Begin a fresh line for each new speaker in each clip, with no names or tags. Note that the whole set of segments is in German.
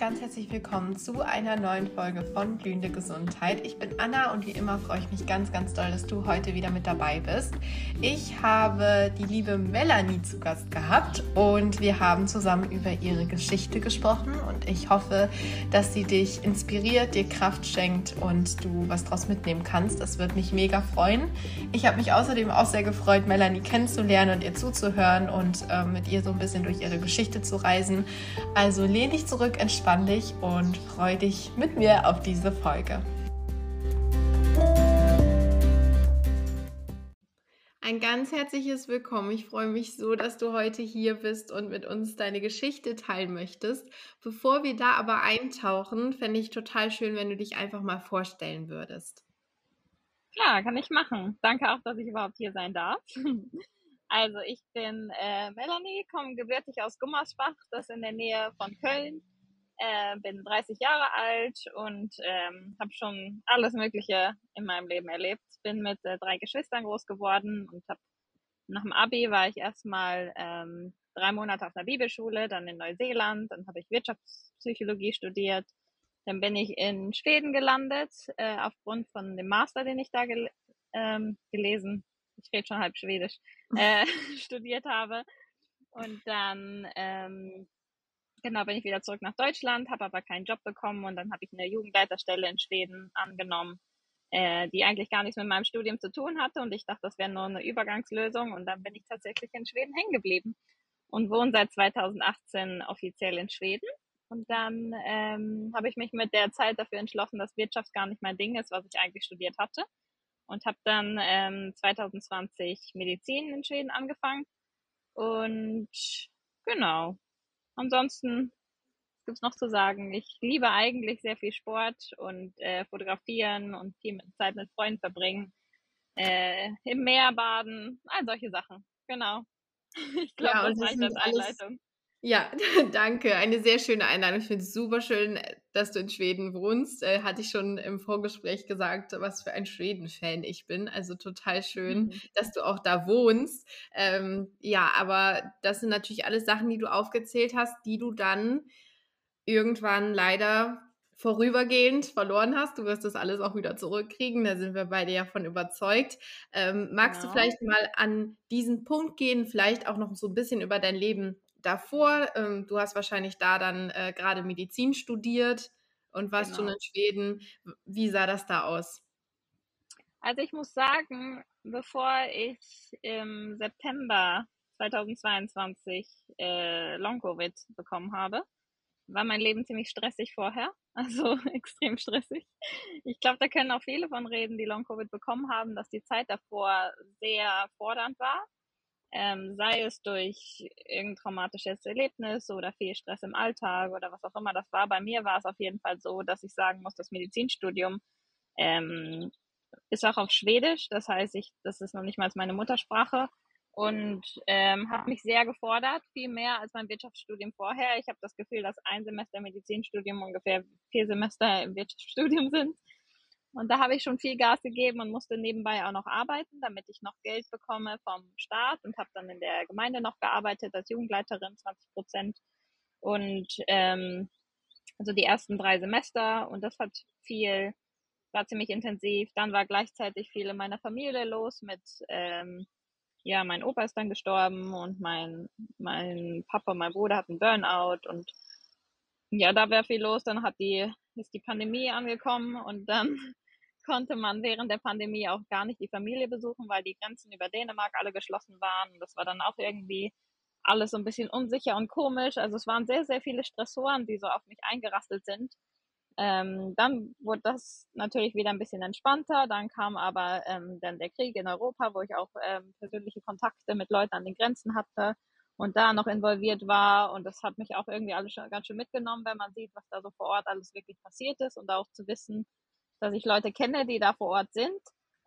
ganz herzlich willkommen zu einer neuen Folge von Blühende Gesundheit. Ich bin Anna und wie immer freue ich mich ganz, ganz doll, dass du heute wieder mit dabei bist. Ich habe die liebe Melanie zu Gast gehabt und wir haben zusammen über ihre Geschichte gesprochen und ich hoffe, dass sie dich inspiriert, dir Kraft schenkt und du was draus mitnehmen kannst. Das wird mich mega freuen. Ich habe mich außerdem auch sehr gefreut, Melanie kennenzulernen und ihr zuzuhören und äh, mit ihr so ein bisschen durch ihre Geschichte zu reisen. Also lehn dich zurück, entspann dich und freu dich mit mir auf diese Folge. Ein ganz herzliches Willkommen. Ich freue mich so, dass du heute hier bist und mit uns deine Geschichte teilen möchtest. Bevor wir da aber eintauchen, fände ich total schön, wenn du dich einfach mal vorstellen würdest.
Klar, kann ich machen. Danke auch, dass ich überhaupt hier sein darf. Also ich bin äh, Melanie, komme gebürtig aus Gummersbach, das ist in der Nähe von Köln. Äh, bin 30 Jahre alt und ähm, habe schon alles Mögliche in meinem Leben erlebt. Bin mit äh, drei Geschwistern groß geworden und habe nach dem Abi war ich erstmal ähm, drei Monate auf einer Bibelschule, dann in Neuseeland, dann habe ich Wirtschaftspsychologie studiert. Dann bin ich in Schweden gelandet, äh, aufgrund von dem Master, den ich da gel ähm, gelesen ich rede schon halb Schwedisch, äh, studiert habe. Und dann, ähm, genau, bin ich wieder zurück nach Deutschland, habe aber keinen Job bekommen und dann habe ich eine Jugendleiterstelle in Schweden angenommen, äh, die eigentlich gar nichts mit meinem Studium zu tun hatte und ich dachte, das wäre nur eine Übergangslösung und dann bin ich tatsächlich in Schweden hängen geblieben und wohne seit 2018 offiziell in Schweden. Und dann ähm, habe ich mich mit der Zeit dafür entschlossen, dass Wirtschaft gar nicht mein Ding ist, was ich eigentlich studiert hatte und habe dann ähm, 2020 Medizin in Schweden angefangen. Und genau. Ansonsten gibt es noch zu sagen, ich liebe eigentlich sehr viel Sport und äh, fotografieren und viel Zeit mit Freunden verbringen, äh, im Meer baden, all solche Sachen. Genau.
Ich glaube, ja, das reicht als Einleitung. Ja, danke. Eine sehr schöne Einladung. Ich finde es super schön, dass du in Schweden wohnst. Äh, hatte ich schon im Vorgespräch gesagt, was für ein Schweden-Fan ich bin. Also total schön, mhm. dass du auch da wohnst. Ähm, ja, aber das sind natürlich alles Sachen, die du aufgezählt hast, die du dann irgendwann leider vorübergehend verloren hast. Du wirst das alles auch wieder zurückkriegen. Da sind wir beide ja von überzeugt. Ähm, magst genau. du vielleicht mal an diesen Punkt gehen, vielleicht auch noch so ein bisschen über dein Leben davor, ähm, du hast wahrscheinlich da dann äh, gerade Medizin studiert und warst genau. schon in Schweden. Wie sah das da aus?
Also ich muss sagen, bevor ich im September 2022 äh, Long-Covid bekommen habe, war mein Leben ziemlich stressig vorher, also extrem stressig. Ich glaube, da können auch viele von reden, die Long-Covid bekommen haben, dass die Zeit davor sehr fordernd war ähm, sei es durch irgendein traumatisches Erlebnis oder viel Stress im Alltag oder was auch immer das war. Bei mir war es auf jeden Fall so, dass ich sagen muss, das Medizinstudium ähm, ist auch auf Schwedisch, das heißt, ich, das ist noch nicht mal meine Muttersprache und ähm, hat mich sehr gefordert, viel mehr als mein Wirtschaftsstudium vorher. Ich habe das Gefühl, dass ein Semester Medizinstudium ungefähr vier Semester im Wirtschaftsstudium sind. Und da habe ich schon viel Gas gegeben und musste nebenbei auch noch arbeiten, damit ich noch Geld bekomme vom Staat und habe dann in der Gemeinde noch gearbeitet als Jugendleiterin, 20 Prozent. Und ähm, also die ersten drei Semester und das hat viel, war ziemlich intensiv. Dann war gleichzeitig viel in meiner Familie los mit, ähm, ja, mein Opa ist dann gestorben und mein, mein Papa, mein Bruder hat einen Burnout und ja, da wäre viel los. Dann hat die, ist die Pandemie angekommen und dann konnte man während der Pandemie auch gar nicht die Familie besuchen, weil die Grenzen über Dänemark alle geschlossen waren. Das war dann auch irgendwie alles so ein bisschen unsicher und komisch. Also es waren sehr, sehr viele Stressoren, die so auf mich eingerastet sind. Ähm, dann wurde das natürlich wieder ein bisschen entspannter. Dann kam aber ähm, dann der Krieg in Europa, wo ich auch ähm, persönliche Kontakte mit Leuten an den Grenzen hatte und da noch involviert war. Und das hat mich auch irgendwie alles schon ganz schön mitgenommen, wenn man sieht, was da so vor Ort alles wirklich passiert ist und auch zu wissen, dass ich Leute kenne, die da vor Ort sind.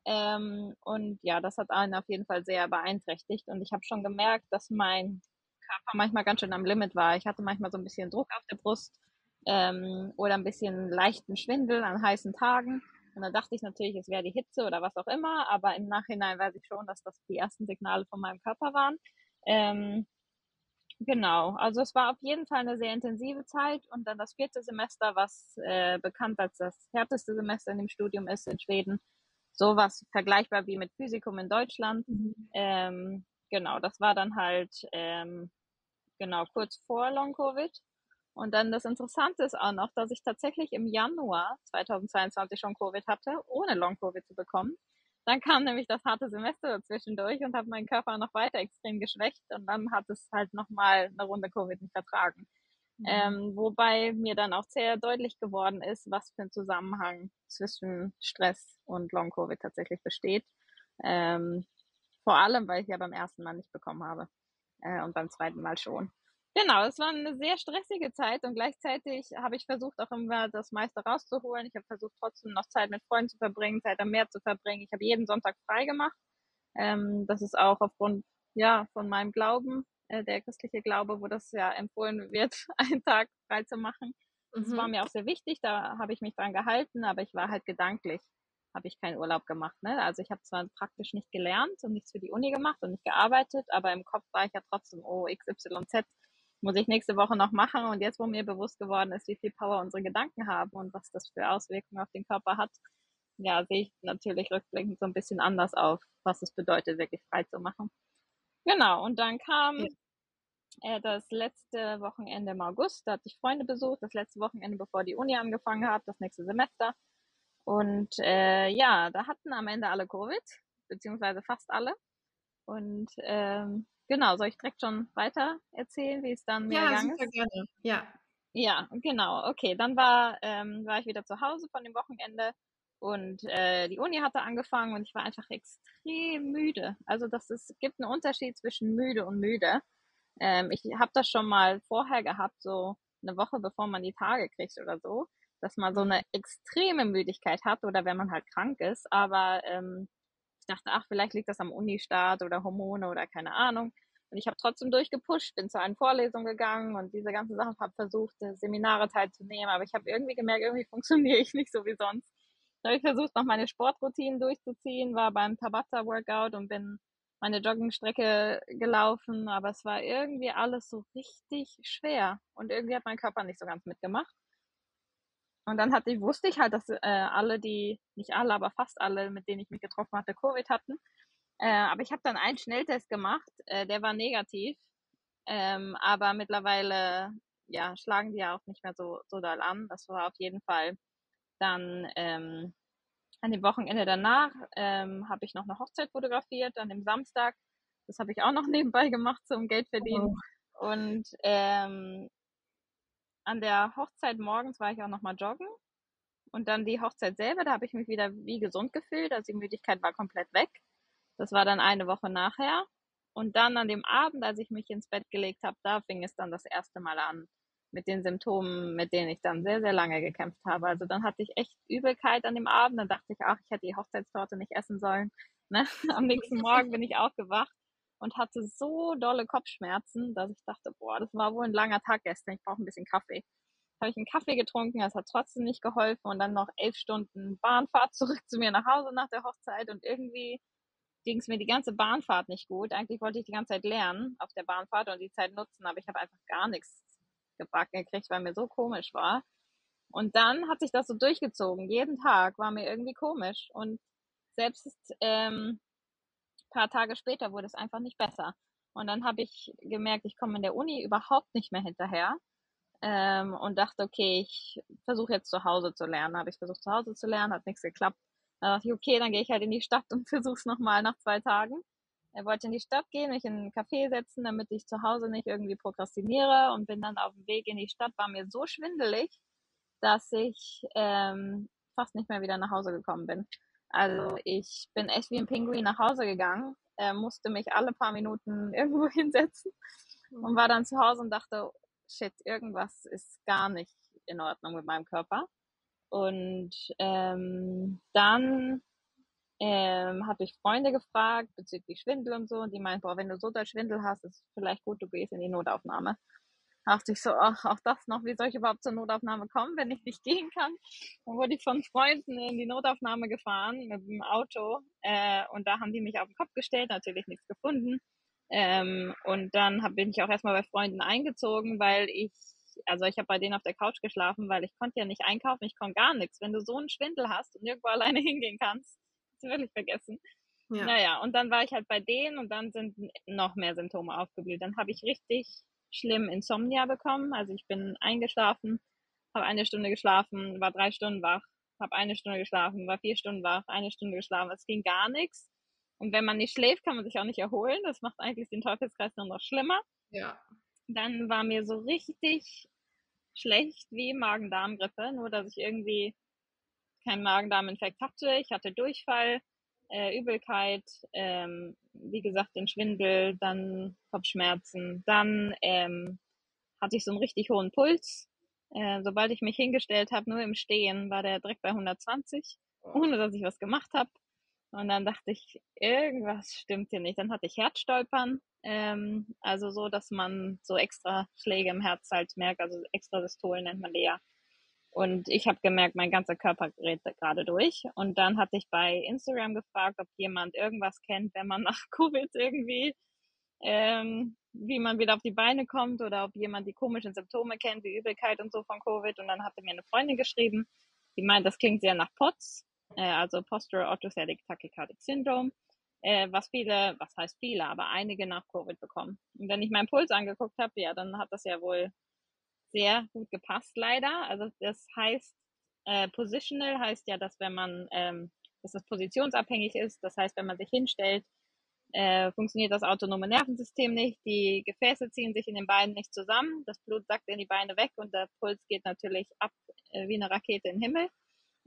Ähm, und ja, das hat einen auf jeden Fall sehr beeinträchtigt. Und ich habe schon gemerkt, dass mein Körper manchmal ganz schön am Limit war. Ich hatte manchmal so ein bisschen Druck auf der Brust ähm, oder ein bisschen leichten Schwindel an heißen Tagen. Und da dachte ich natürlich, es wäre die Hitze oder was auch immer, aber im Nachhinein weiß ich schon, dass das die ersten Signale von meinem Körper waren. Ähm, Genau, also es war auf jeden Fall eine sehr intensive Zeit und dann das vierte Semester, was äh, bekannt als das härteste Semester in dem Studium ist in Schweden, sowas vergleichbar wie mit Physikum in Deutschland. Mhm. Ähm, genau, das war dann halt ähm, genau kurz vor Long Covid. Und dann das Interessante ist auch noch, dass ich tatsächlich im Januar 2022 schon Covid hatte, ohne Long Covid zu bekommen. Dann kam nämlich das harte Semester dazwischendurch und hat meinen Körper noch weiter extrem geschwächt und dann hat es halt nochmal eine Runde Covid nicht vertragen. Mhm. Ähm, wobei mir dann auch sehr deutlich geworden ist, was für ein Zusammenhang zwischen Stress und Long-Covid tatsächlich besteht. Ähm, vor allem, weil ich ja beim ersten Mal nicht bekommen habe äh, und beim zweiten Mal schon. Genau, es war eine sehr stressige Zeit und gleichzeitig habe ich versucht, auch immer das meiste rauszuholen. Ich habe versucht, trotzdem noch Zeit mit Freunden zu verbringen, Zeit am Meer zu verbringen. Ich habe jeden Sonntag frei gemacht. Ähm, das ist auch aufgrund ja von meinem Glauben, äh, der christliche Glaube, wo das ja empfohlen wird, einen Tag frei zu machen. Das mhm. war mir auch sehr wichtig, da habe ich mich dran gehalten, aber ich war halt gedanklich, habe ich keinen Urlaub gemacht. Ne? Also ich habe zwar praktisch nicht gelernt und nichts für die Uni gemacht und nicht gearbeitet, aber im Kopf war ich ja trotzdem, oh, XYZ muss ich nächste Woche noch machen. Und jetzt, wo mir bewusst geworden ist, wie viel Power unsere Gedanken haben und was das für Auswirkungen auf den Körper hat, ja, sehe ich natürlich rückblickend so ein bisschen anders auf, was es bedeutet, wirklich frei zu machen. Genau, und dann kam ja. äh, das letzte Wochenende im August, da hatte ich Freunde besucht, das letzte Wochenende, bevor die Uni angefangen hat, das nächste Semester. Und äh, ja, da hatten am Ende alle Covid, beziehungsweise fast alle. Und ähm, Genau, soll ich direkt schon weiter erzählen, wie es dann mir ja, gegangen super ist?
gerne. Ja.
Ja, genau. Okay, dann war, ähm, war ich wieder zu Hause von dem Wochenende und äh, die Uni hatte angefangen und ich war einfach extrem müde. Also das ist, gibt einen Unterschied zwischen müde und müde. Ähm, ich habe das schon mal vorher gehabt, so eine Woche bevor man die Tage kriegt oder so, dass man so eine extreme Müdigkeit hat oder wenn man halt krank ist. Aber ähm, ich dachte, ach, vielleicht liegt das am Unistart oder Hormone oder keine Ahnung. Und ich habe trotzdem durchgepusht, bin zu einer Vorlesung gegangen und diese ganzen Sachen, habe versucht, Seminare teilzunehmen, aber ich habe irgendwie gemerkt, irgendwie funktioniere ich nicht so wie sonst. Da habe ich versucht, noch meine Sportroutinen durchzuziehen, war beim Tabata-Workout und bin meine Joggingstrecke gelaufen, aber es war irgendwie alles so richtig schwer und irgendwie hat mein Körper nicht so ganz mitgemacht. Und dann hatte ich, wusste ich halt, dass äh, alle, die, nicht alle, aber fast alle, mit denen ich mich getroffen hatte, Covid hatten. Äh, aber ich habe dann einen Schnelltest gemacht, äh, der war negativ. Ähm, aber mittlerweile, ja, schlagen die ja auch nicht mehr so, so doll an. Das war auf jeden Fall dann ähm, an dem Wochenende danach ähm, habe ich noch eine Hochzeit fotografiert, an dem Samstag. Das habe ich auch noch nebenbei gemacht zum Geld verdienen. Oh. Und ähm, an der Hochzeit morgens war ich auch nochmal joggen. Und dann die Hochzeit selber, da habe ich mich wieder wie gesund gefühlt. Also die Müdigkeit war komplett weg. Das war dann eine Woche nachher. Und dann an dem Abend, als ich mich ins Bett gelegt habe, da fing es dann das erste Mal an mit den Symptomen, mit denen ich dann sehr, sehr lange gekämpft habe. Also dann hatte ich echt Übelkeit an dem Abend. Dann dachte ich, ach, ich hätte die Hochzeitstorte nicht essen sollen. Ne? Am nächsten Morgen bin ich aufgewacht und hatte so dolle Kopfschmerzen, dass ich dachte, boah, das war wohl ein langer Tag gestern, ich brauche ein bisschen Kaffee. Habe ich einen Kaffee getrunken, das hat trotzdem nicht geholfen und dann noch elf Stunden Bahnfahrt zurück zu mir nach Hause nach der Hochzeit und irgendwie ging es mir die ganze Bahnfahrt nicht gut. Eigentlich wollte ich die ganze Zeit lernen auf der Bahnfahrt und die Zeit nutzen, aber ich habe einfach gar nichts gebacken gekriegt, weil mir so komisch war. Und dann hat sich das so durchgezogen. Jeden Tag war mir irgendwie komisch. Und selbst ähm, paar Tage später wurde es einfach nicht besser. Und dann habe ich gemerkt, ich komme in der Uni überhaupt nicht mehr hinterher. Ähm, und dachte, okay, ich versuche jetzt zu Hause zu lernen. Habe ich versucht zu Hause zu lernen, hat nichts geklappt. Dann dachte ich, okay, dann gehe ich halt in die Stadt und versuche es nochmal nach zwei Tagen. Er wollte in die Stadt gehen, mich in einen Café setzen, damit ich zu Hause nicht irgendwie prokrastiniere und bin dann auf dem Weg in die Stadt, war mir so schwindelig, dass ich ähm, fast nicht mehr wieder nach Hause gekommen bin. Also ich bin echt wie ein Pinguin nach Hause gegangen, äh, musste mich alle paar Minuten irgendwo hinsetzen und war dann zu Hause und dachte, shit, irgendwas ist gar nicht in Ordnung mit meinem Körper. Und ähm, dann ähm, habe ich Freunde gefragt bezüglich Schwindel und so und die meinten, boah, wenn du so doll Schwindel hast, ist es vielleicht gut, du gehst in die Notaufnahme dachte ich so, ach, auch das noch, wie soll ich überhaupt zur Notaufnahme kommen, wenn ich nicht gehen kann? Dann wurde ich von Freunden in die Notaufnahme gefahren mit dem Auto äh, und da haben die mich auf den Kopf gestellt, natürlich nichts gefunden. Ähm, und dann hab, bin ich auch erstmal bei Freunden eingezogen, weil ich, also ich habe bei denen auf der Couch geschlafen, weil ich konnte ja nicht einkaufen, ich konnte gar nichts. Wenn du so einen Schwindel hast und nirgendwo alleine hingehen kannst, kannst du wirklich vergessen. Ja. Naja, und dann war ich halt bei denen und dann sind noch mehr Symptome aufgeblüht. Dann habe ich richtig schlimm Insomnia bekommen. Also ich bin eingeschlafen, habe eine Stunde geschlafen, war drei Stunden wach, habe eine Stunde geschlafen, war vier Stunden wach, eine Stunde geschlafen. Es ging gar nichts. Und wenn man nicht schläft, kann man sich auch nicht erholen. Das macht eigentlich den Teufelskreis nur noch schlimmer.
Ja.
Dann war mir so richtig schlecht wie Magen-Darm-Grippe, nur dass ich irgendwie keinen Magen-Darm-Infekt hatte. Ich hatte Durchfall, äh, Übelkeit, ähm, wie gesagt, den Schwindel, dann Kopfschmerzen, dann ähm, hatte ich so einen richtig hohen Puls. Äh, sobald ich mich hingestellt habe, nur im Stehen, war der direkt bei 120, ohne dass ich was gemacht habe. Und dann dachte ich, irgendwas stimmt hier nicht. Dann hatte ich Herzstolpern, ähm, also so, dass man so extra Schläge im Herz halt merkt, also extra Systolen nennt man die ja. Und ich habe gemerkt, mein ganzer Körper gerät gerade durch. Und dann hatte ich bei Instagram gefragt, ob jemand irgendwas kennt, wenn man nach Covid irgendwie, ähm, wie man wieder auf die Beine kommt oder ob jemand die komischen Symptome kennt, wie Übelkeit und so von Covid. Und dann hatte mir eine Freundin geschrieben, die meint, das klingt sehr nach POTS, äh, also Postural Orthostatic Tachycardic Syndrome, äh, was viele, was heißt viele, aber einige nach Covid bekommen. Und wenn ich meinen Puls angeguckt habe, ja, dann hat das ja wohl sehr gut gepasst, leider. Also das heißt, äh, positional heißt ja, dass wenn man, ähm, dass das positionsabhängig ist, das heißt, wenn man sich hinstellt, äh, funktioniert das autonome Nervensystem nicht, die Gefäße ziehen sich in den Beinen nicht zusammen, das Blut sackt in die Beine weg und der Puls geht natürlich ab äh, wie eine Rakete in den Himmel,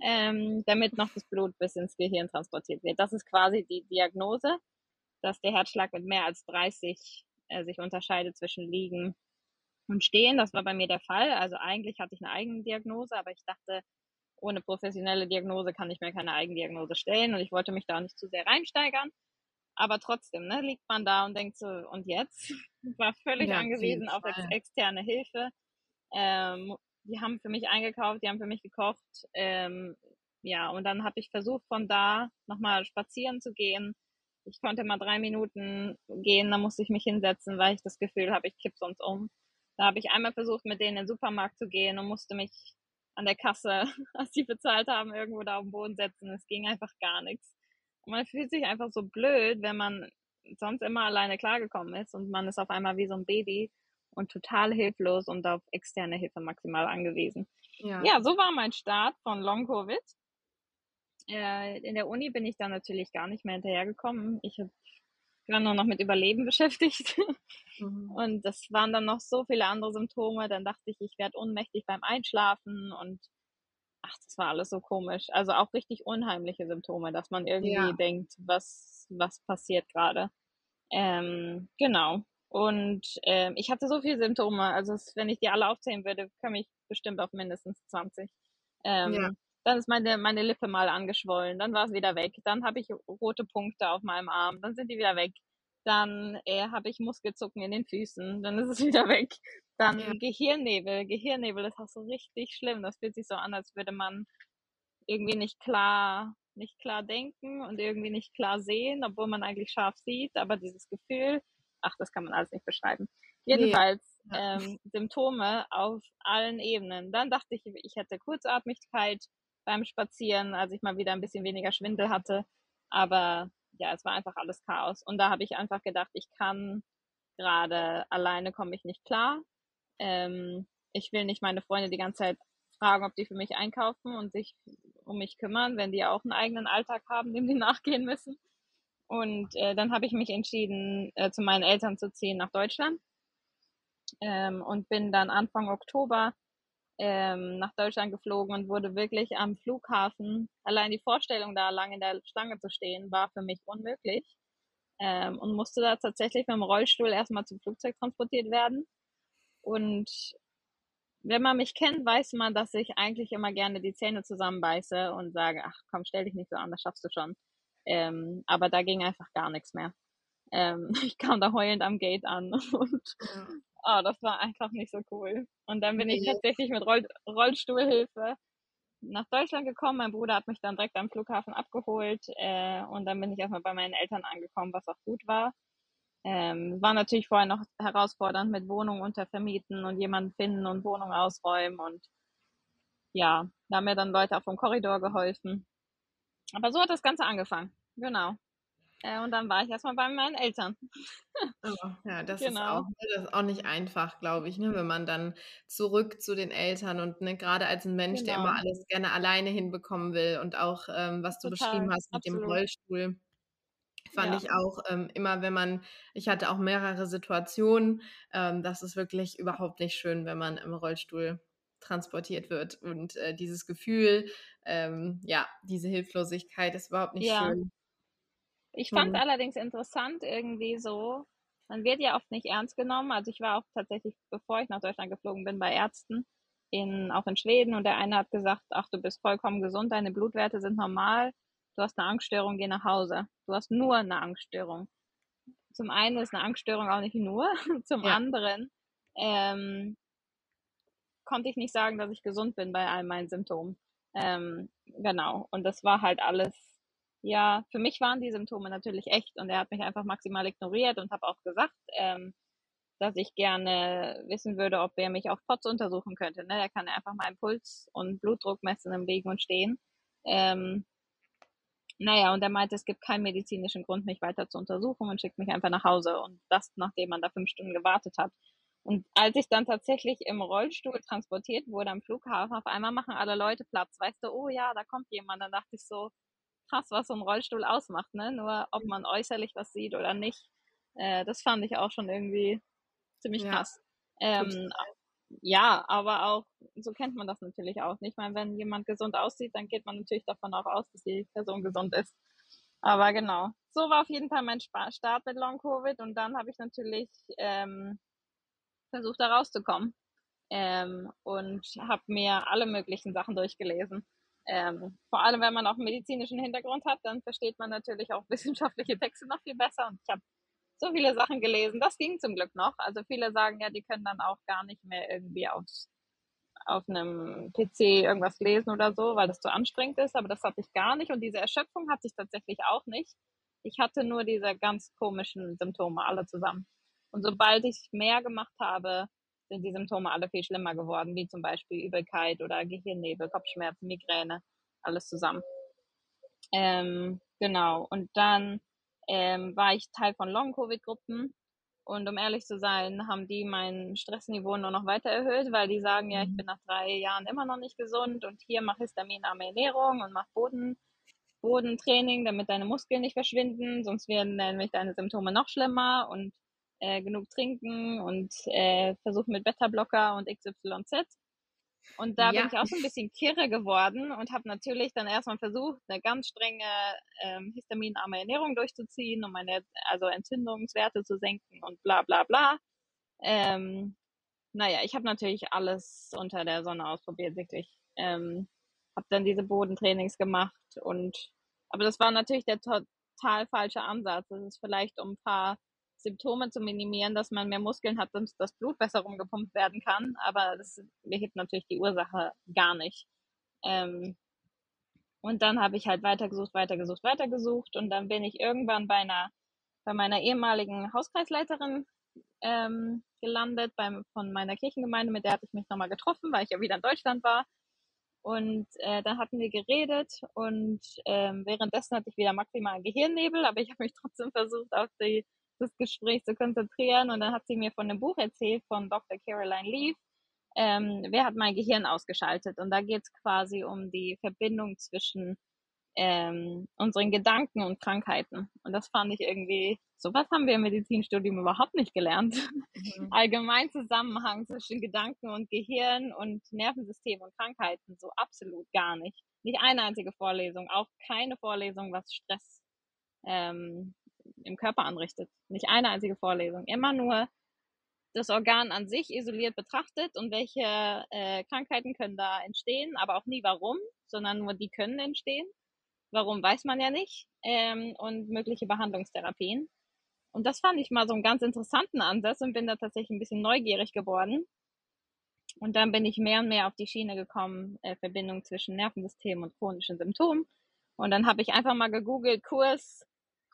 ähm, damit noch das Blut bis ins Gehirn transportiert wird. Das ist quasi die Diagnose, dass der Herzschlag mit mehr als 30 äh, sich unterscheidet zwischen Liegen und Stehen. Das war bei mir der Fall. Also eigentlich hatte ich eine eigene Diagnose, aber ich dachte, ohne professionelle Diagnose kann ich mir keine Eigendiagnose stellen und ich wollte mich da auch nicht zu sehr reinsteigern. Aber trotzdem, ne, liegt man da und denkt so, und jetzt? War völlig ja, angewiesen auf ex externe Hilfe. Ähm, die haben für mich eingekauft, die haben für mich gekocht. Ähm, ja, und dann habe ich versucht, von da nochmal spazieren zu gehen. Ich konnte mal drei Minuten gehen, dann musste ich mich hinsetzen, weil ich das Gefühl habe, ich kipp sonst um. Da habe ich einmal versucht, mit denen in den Supermarkt zu gehen und musste mich an der Kasse, als sie bezahlt haben, irgendwo da auf den Boden setzen. Es ging einfach gar nichts. Und man fühlt sich einfach so blöd, wenn man sonst immer alleine klargekommen ist und man ist auf einmal wie so ein Baby und total hilflos und auf externe Hilfe maximal angewiesen. Ja, ja so war mein Start von Long Covid. Äh, in der Uni bin ich dann natürlich gar nicht mehr hinterhergekommen. Ich habe ich war nur noch mit Überleben beschäftigt. Mhm. Und das waren dann noch so viele andere Symptome. Dann dachte ich, ich werde ohnmächtig beim Einschlafen und ach, das war alles so komisch. Also auch richtig unheimliche Symptome, dass man irgendwie ja. denkt, was, was passiert gerade. Ähm, genau. Und ähm, ich hatte so viele Symptome. Also wenn ich die alle aufzählen würde, komme ich bestimmt auf mindestens 20. Ähm, ja. Dann ist meine, meine Lippe mal angeschwollen, dann war es wieder weg. Dann habe ich rote Punkte auf meinem Arm, dann sind die wieder weg. Dann äh, habe ich Muskelzucken in den Füßen, dann ist es wieder weg. Dann ja. Gehirnnebel. Gehirnnebel ist auch so richtig schlimm. Das fühlt sich so an, als würde man irgendwie nicht klar, nicht klar denken und irgendwie nicht klar sehen, obwohl man eigentlich scharf sieht. Aber dieses Gefühl, ach, das kann man alles nicht beschreiben. Jedenfalls nee. ähm, Symptome auf allen Ebenen. Dann dachte ich, ich hätte Kurzatmigkeit, beim Spazieren, als ich mal wieder ein bisschen weniger Schwindel hatte. Aber ja, es war einfach alles Chaos. Und da habe ich einfach gedacht, ich kann gerade alleine komme ich nicht klar. Ähm, ich will nicht meine Freunde die ganze Zeit fragen, ob die für mich einkaufen und sich um mich kümmern, wenn die auch einen eigenen Alltag haben, dem sie nachgehen müssen. Und äh, dann habe ich mich entschieden, äh, zu meinen Eltern zu ziehen nach Deutschland ähm, und bin dann Anfang Oktober ähm, nach Deutschland geflogen und wurde wirklich am Flughafen, allein die Vorstellung da lang in der Schlange zu stehen, war für mich unmöglich. Ähm, und musste da tatsächlich mit dem Rollstuhl erstmal zum Flugzeug transportiert werden. Und wenn man mich kennt, weiß man, dass ich eigentlich immer gerne die Zähne zusammenbeiße und sage, ach komm, stell dich nicht so an, das schaffst du schon. Ähm, aber da ging einfach gar nichts mehr. Ähm, ich kam da heulend am Gate an und oh, das war einfach nicht so cool. Und dann bin nee. ich tatsächlich mit Roll Rollstuhlhilfe nach Deutschland gekommen. Mein Bruder hat mich dann direkt am Flughafen abgeholt äh, und dann bin ich erstmal bei meinen Eltern angekommen, was auch gut war. Ähm, war natürlich vorher noch herausfordernd mit Wohnung untervermieten und jemanden finden und Wohnung ausräumen und ja, da haben mir dann Leute auch vom Korridor geholfen. Aber so hat das Ganze angefangen, genau. Äh, und dann war ich erstmal bei meinen Eltern.
Oh, ja, das genau. ist auch, ne, das ist auch nicht einfach, glaube ich, ne, wenn man dann zurück zu den Eltern und ne, gerade als ein Mensch, genau. der immer genau. alles gerne alleine hinbekommen will und auch, ähm, was du Total, beschrieben hast mit absolut. dem Rollstuhl, fand ja. ich auch ähm, immer, wenn man, ich hatte auch mehrere Situationen, ähm, das ist wirklich überhaupt nicht schön, wenn man im Rollstuhl transportiert wird und äh, dieses Gefühl, ähm, ja, diese Hilflosigkeit ist überhaupt nicht ja. schön.
Ich fand es hm. allerdings interessant irgendwie so, man wird ja oft nicht ernst genommen. Also ich war auch tatsächlich, bevor ich nach Deutschland geflogen bin, bei Ärzten, in, auch in Schweden und der eine hat gesagt, ach, du bist vollkommen gesund, deine Blutwerte sind normal, du hast eine Angststörung, geh nach Hause. Du hast nur eine Angststörung. Zum einen ist eine Angststörung auch nicht nur, zum ja. anderen ähm, konnte ich nicht sagen, dass ich gesund bin bei all meinen Symptomen. Ähm, genau. Und das war halt alles, ja, für mich waren die Symptome natürlich echt und er hat mich einfach maximal ignoriert und habe auch gesagt, ähm, dass ich gerne wissen würde, ob er mich auf POTS untersuchen könnte. Ne? Er kann einfach meinen Puls und Blutdruck messen im Liegen und Stehen. Ähm, naja, und er meinte, es gibt keinen medizinischen Grund, mich weiter zu untersuchen und schickt mich einfach nach Hause. Und das, nachdem man da fünf Stunden gewartet hat. Und als ich dann tatsächlich im Rollstuhl transportiert wurde am Flughafen, auf einmal machen alle Leute Platz. Weißt du, oh ja, da kommt jemand. Dann dachte ich so, krass, was so ein Rollstuhl ausmacht, ne? Nur ob man äußerlich was sieht oder nicht. Äh, das fand ich auch schon irgendwie ziemlich ja. krass. Ähm, ja, aber auch, so kennt man das natürlich auch nicht. Ich meine, wenn jemand gesund aussieht, dann geht man natürlich davon auch aus, dass die Person gesund ist. Aber genau, so war auf jeden Fall mein Start mit Long Covid und dann habe ich natürlich ähm, versucht, da rauszukommen ähm, und habe mir alle möglichen Sachen durchgelesen. Ähm, vor allem, wenn man auch einen medizinischen Hintergrund hat, dann versteht man natürlich auch wissenschaftliche Texte noch viel besser. Und ich habe so viele Sachen gelesen. Das ging zum Glück noch. Also viele sagen ja, die können dann auch gar nicht mehr irgendwie aufs, auf einem PC irgendwas lesen oder so, weil das zu anstrengend ist. Aber das hatte ich gar nicht. Und diese Erschöpfung hatte ich tatsächlich auch nicht. Ich hatte nur diese ganz komischen Symptome alle zusammen. Und sobald ich mehr gemacht habe, sind die Symptome alle viel schlimmer geworden, wie zum Beispiel Übelkeit oder Gehirnnebel, Kopfschmerzen, Migräne, alles zusammen. Ähm, genau. Und dann ähm, war ich Teil von Long-Covid-Gruppen. Und um ehrlich zu sein, haben die mein Stressniveau nur noch weiter erhöht, weil die sagen, ja, ich mhm. bin nach drei Jahren immer noch nicht gesund und hier mach histaminarme Ernährung und mach Boden, Bodentraining, damit deine Muskeln nicht verschwinden, sonst werden nämlich deine Symptome noch schlimmer und äh, genug trinken und äh, versuchen mit Beta-Blocker und XYZ. Und da ja. bin ich auch so ein bisschen kirre geworden und habe natürlich dann erstmal versucht, eine ganz strenge ähm, histaminarme Ernährung durchzuziehen, um meine also Entzündungswerte zu senken und bla bla bla. Ähm, naja, ich habe natürlich alles unter der Sonne ausprobiert, wirklich. Ähm, habe dann diese Bodentrainings gemacht und aber das war natürlich der total falsche Ansatz. Das ist vielleicht um ein paar Symptome zu minimieren, dass man mehr Muskeln hat, dass das Blut besser rumgepumpt werden kann. Aber das behebt natürlich die Ursache gar nicht. Ähm, und dann habe ich halt weitergesucht, weitergesucht, weitergesucht. Und dann bin ich irgendwann bei einer, bei meiner ehemaligen Hauskreisleiterin ähm, gelandet, beim, von meiner Kirchengemeinde, mit der hatte ich mich nochmal getroffen, weil ich ja wieder in Deutschland war. Und äh, dann hatten wir geredet und ähm, währenddessen hatte ich wieder maximalen Gehirnnebel, aber ich habe mich trotzdem versucht, auf die das Gespräch zu konzentrieren. Und dann hat sie mir von einem Buch erzählt von Dr. Caroline Leaf. Ähm, wer hat mein Gehirn ausgeschaltet? Und da geht es quasi um die Verbindung zwischen ähm, unseren Gedanken und Krankheiten. Und das fand ich irgendwie, sowas haben wir im Medizinstudium überhaupt nicht gelernt. Mhm. Allgemein Zusammenhang zwischen Gedanken und Gehirn und Nervensystem und Krankheiten, so absolut gar nicht. Nicht eine einzige Vorlesung, auch keine Vorlesung, was Stress ähm, im Körper anrichtet. Nicht eine einzige Vorlesung. Immer nur das Organ an sich isoliert betrachtet und welche äh, Krankheiten können da entstehen, aber auch nie warum, sondern nur die können entstehen. Warum weiß man ja nicht. Ähm, und mögliche Behandlungstherapien. Und das fand ich mal so einen ganz interessanten Ansatz und bin da tatsächlich ein bisschen neugierig geworden. Und dann bin ich mehr und mehr auf die Schiene gekommen, äh, Verbindung zwischen Nervensystem und chronischen Symptomen. Und dann habe ich einfach mal gegoogelt, Kurs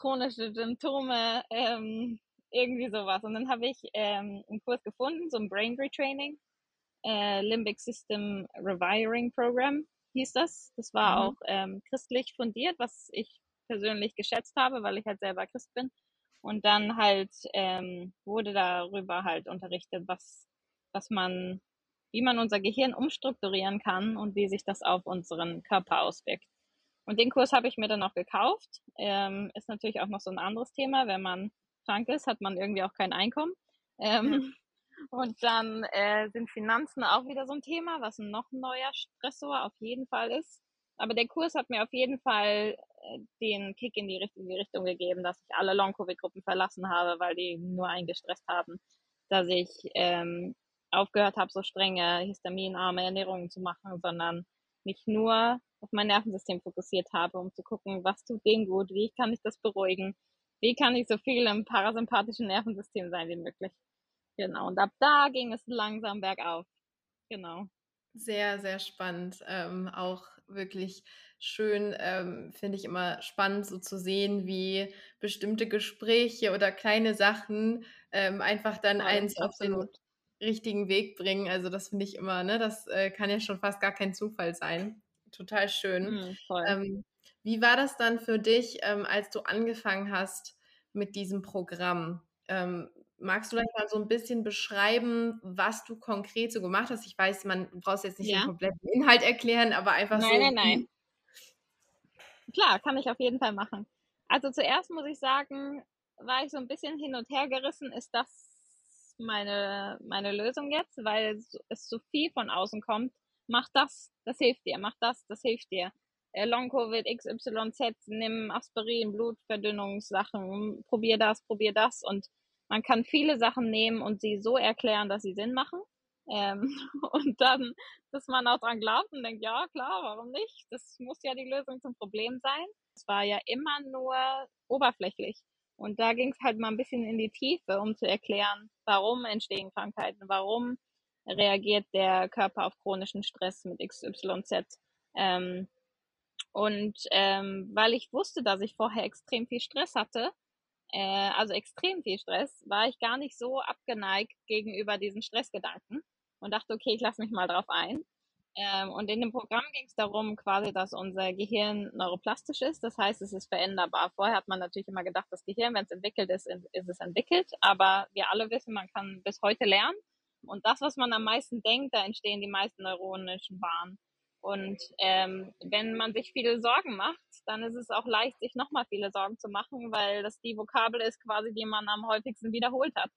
chronische Symptome ähm, irgendwie sowas. Und dann habe ich ähm, einen Kurs gefunden, so ein Brain Retraining, äh, Limbic System Rewiring Program hieß das. Das war mhm. auch ähm, christlich fundiert, was ich persönlich geschätzt habe, weil ich halt selber Christ bin. Und dann halt ähm, wurde darüber halt unterrichtet, was, was man, wie man unser Gehirn umstrukturieren kann und wie sich das auf unseren Körper auswirkt. Und den Kurs habe ich mir dann auch gekauft. Ähm, ist natürlich auch noch so ein anderes Thema. Wenn man krank ist, hat man irgendwie auch kein Einkommen. Ähm. Und dann äh, sind Finanzen auch wieder so ein Thema, was noch ein neuer Stressor auf jeden Fall ist. Aber der Kurs hat mir auf jeden Fall äh, den Kick in die richtige Richtung gegeben, dass ich alle Long-Covid-Gruppen verlassen habe, weil die nur eingestresst haben, dass ich ähm, aufgehört habe, so strenge histaminarme Ernährungen zu machen, sondern mich nur auf mein Nervensystem fokussiert habe, um zu gucken, was tut denen gut, wie kann ich das beruhigen, wie kann ich so viel im parasympathischen Nervensystem sein wie möglich. Genau, und ab da ging es langsam bergauf. Genau.
Sehr, sehr spannend. Ähm, auch wirklich schön, ähm, finde ich immer spannend, so zu sehen, wie bestimmte Gespräche oder kleine Sachen ähm, einfach dann ja, eins auf den richtigen Weg bringen. Also das finde ich immer, ne, das äh, kann ja schon fast gar kein Zufall sein. Total schön. Mhm, ähm, wie war das dann für dich, ähm, als du angefangen hast mit diesem Programm? Ähm, magst du vielleicht mal so ein bisschen beschreiben, was du konkret so gemacht hast? Ich weiß, man brauchst jetzt nicht ja. den kompletten Inhalt erklären, aber einfach
nein,
so.
Nein, nein, nein. Klar, kann ich auf jeden Fall machen. Also zuerst muss ich sagen, war ich so ein bisschen hin und her gerissen, ist das meine, meine Lösung jetzt, weil es so viel von außen kommt. Mach das, das hilft dir, mach das, das hilft dir. Äh, Long-Covid, XYZ, nimm Aspirin, Blutverdünnungssachen, probier das, probier das und man kann viele Sachen nehmen und sie so erklären, dass sie Sinn machen. Ähm, und dann, dass man auch dran glaubt und denkt, ja klar, warum nicht? Das muss ja die Lösung zum Problem sein. Es war ja immer nur oberflächlich. Und da ging es halt mal ein bisschen in die Tiefe, um zu erklären, warum entstehen Krankheiten, warum reagiert der Körper auf chronischen Stress mit XYZ. Ähm, und ähm, weil ich wusste, dass ich vorher extrem viel Stress hatte, äh, also extrem viel Stress, war ich gar nicht so abgeneigt gegenüber diesen Stressgedanken und dachte, okay, ich lasse mich mal drauf ein. Ähm, und in dem Programm ging es darum, quasi, dass unser Gehirn neuroplastisch ist. Das heißt, es ist veränderbar. Vorher hat man natürlich immer gedacht, das Gehirn, wenn es entwickelt ist, ist es entwickelt. Aber wir alle wissen, man kann bis heute lernen. Und das, was man am meisten denkt, da entstehen die meisten neuronischen Bahnen. Und ähm, wenn man sich viele Sorgen macht, dann ist es auch leicht, sich nochmal viele Sorgen zu machen, weil das die Vokabel ist quasi, die man am häufigsten wiederholt hat.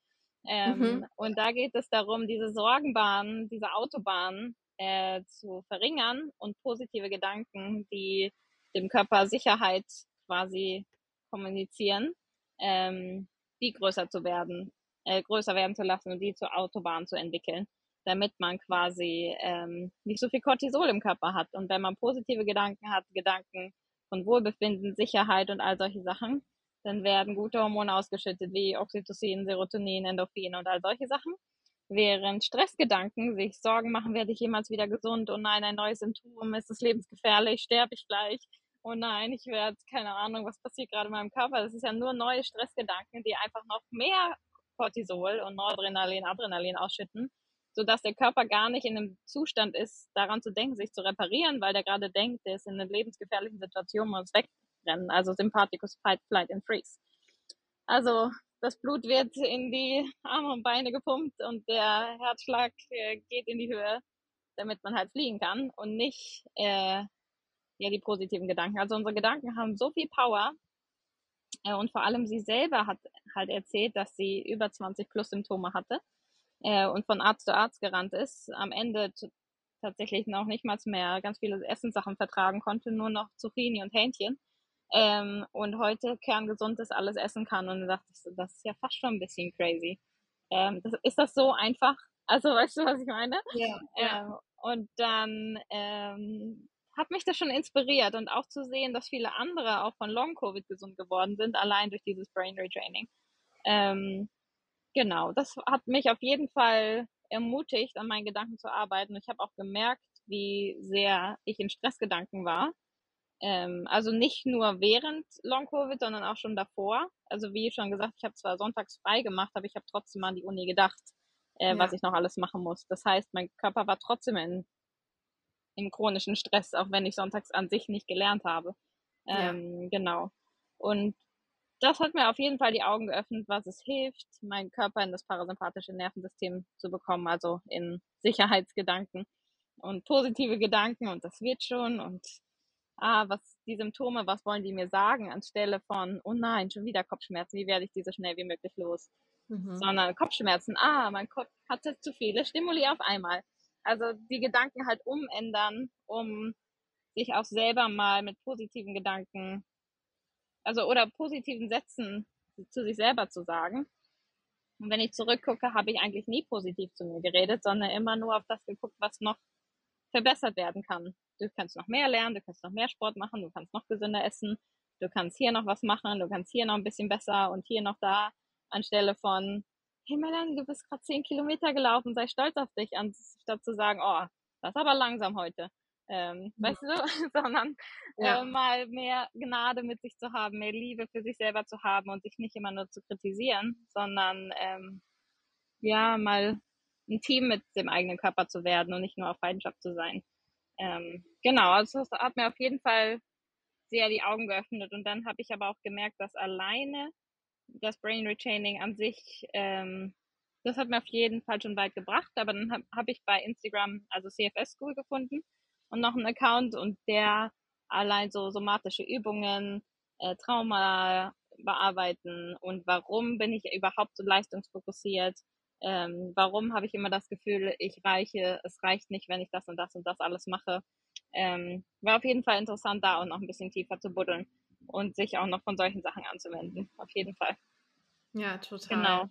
Ähm, mhm. Und da geht es darum, diese Sorgenbahnen, diese Autobahnen äh, zu verringern und positive Gedanken, die dem Körper Sicherheit quasi kommunizieren, ähm, die größer zu werden, äh, größer werden zu lassen und die zur Autobahn zu entwickeln damit man quasi ähm, nicht so viel Cortisol im Körper hat. Und wenn man positive Gedanken hat, Gedanken von Wohlbefinden, Sicherheit und all solche Sachen, dann werden gute Hormone ausgeschüttet wie Oxytocin, Serotonin, Endorphin und all solche Sachen. Während Stressgedanken sich Sorgen machen, werde ich jemals wieder gesund? Oh nein, ein neues Symptom, ist es lebensgefährlich, sterbe ich gleich? Oh nein, ich werde, keine Ahnung, was passiert gerade in meinem Körper? Das ist ja nur neue Stressgedanken, die einfach noch mehr Cortisol und Noradrenalin, Adrenalin ausschütten sodass der Körper gar nicht in einem Zustand ist, daran zu denken, sich zu reparieren, weil der gerade denkt, der ist in einer lebensgefährlichen Situation, muss wegrennen. Also Sympathikus Fight, Flight and Freeze. Also das Blut wird in die Arme und Beine gepumpt und der Herzschlag äh, geht in die Höhe, damit man halt fliegen kann und nicht äh, ja die positiven Gedanken. Also unsere Gedanken haben so viel Power äh, und vor allem sie selber hat halt erzählt, dass sie über 20 plus Symptome hatte äh, und von Arzt zu Arzt gerannt ist, am Ende tatsächlich noch nicht mal mehr ganz viele Essenssachen vertragen konnte, nur noch Zucchini und Hähnchen. Ähm, und heute kerngesundes alles essen kann. Und da dachte ich so, das ist ja fast schon ein bisschen crazy. Ähm, das, ist das so einfach? Also weißt du, was ich meine?
Ja. ja.
Ähm, und dann ähm, hat mich das schon inspiriert und auch zu sehen, dass viele andere auch von Long Covid gesund geworden sind, allein durch dieses Brain Retraining. Ähm, genau, das hat mich auf jeden Fall ermutigt, an meinen Gedanken zu arbeiten. Ich habe auch gemerkt, wie sehr ich in Stressgedanken war. Ähm, also nicht nur während Long-Covid, sondern auch schon davor. Also wie schon gesagt, ich habe zwar sonntags frei gemacht, aber ich habe trotzdem an die Uni gedacht, äh, ja. was ich noch alles machen muss. Das heißt, mein Körper war trotzdem in, im chronischen Stress, auch wenn ich sonntags an sich nicht gelernt habe. Ähm, ja. Genau. Und das hat mir auf jeden Fall die Augen geöffnet, was es hilft, meinen Körper in das parasympathische Nervensystem zu bekommen, also in Sicherheitsgedanken und positive Gedanken und das wird schon und ah, was die Symptome, was wollen die mir sagen, anstelle von, oh nein, schon wieder Kopfschmerzen, wie werde ich diese schnell wie möglich los? Mhm. Sondern Kopfschmerzen, ah, mein Kopf hatte zu viele Stimuli auf einmal. Also die Gedanken halt umändern, um sich auch selber mal mit positiven Gedanken, also oder positiven Sätzen zu sich selber zu sagen. Und wenn ich zurückgucke, habe ich eigentlich nie positiv zu mir geredet, sondern immer nur auf das geguckt, was noch verbessert werden kann. Du kannst noch mehr lernen, du kannst noch mehr Sport machen, du kannst noch gesünder essen, du kannst hier noch was machen, du kannst hier noch ein bisschen besser und hier noch da, anstelle von, hey Melanie, du bist gerade zehn Kilometer gelaufen, sei stolz auf dich, anstatt zu sagen, oh, das ist aber langsam heute. Ähm, ja. Weißt du, sondern ja. äh, mal mehr Gnade mit sich zu haben, mehr Liebe für sich selber zu haben und sich nicht immer nur zu kritisieren, sondern ähm, ja, mal ein Team mit dem eigenen Körper zu werden und nicht nur auf Feindschaft zu sein. Ähm, genau, also das hat mir auf jeden Fall sehr die Augen geöffnet und dann habe ich aber auch gemerkt, dass alleine das Brain Retraining an sich, ähm, das hat mir auf jeden Fall schon weit gebracht, aber dann habe hab ich bei Instagram also CFS School gefunden und noch einen Account und der allein so somatische Übungen, äh, Trauma bearbeiten und warum bin ich überhaupt so leistungsfokussiert, ähm, warum habe ich immer das Gefühl, ich reiche, es reicht nicht, wenn ich das und das und das alles mache. Ähm, war auf jeden Fall interessant, da auch noch ein bisschen tiefer zu buddeln und sich auch noch von solchen Sachen anzuwenden. Auf jeden Fall.
Ja, total. Genau.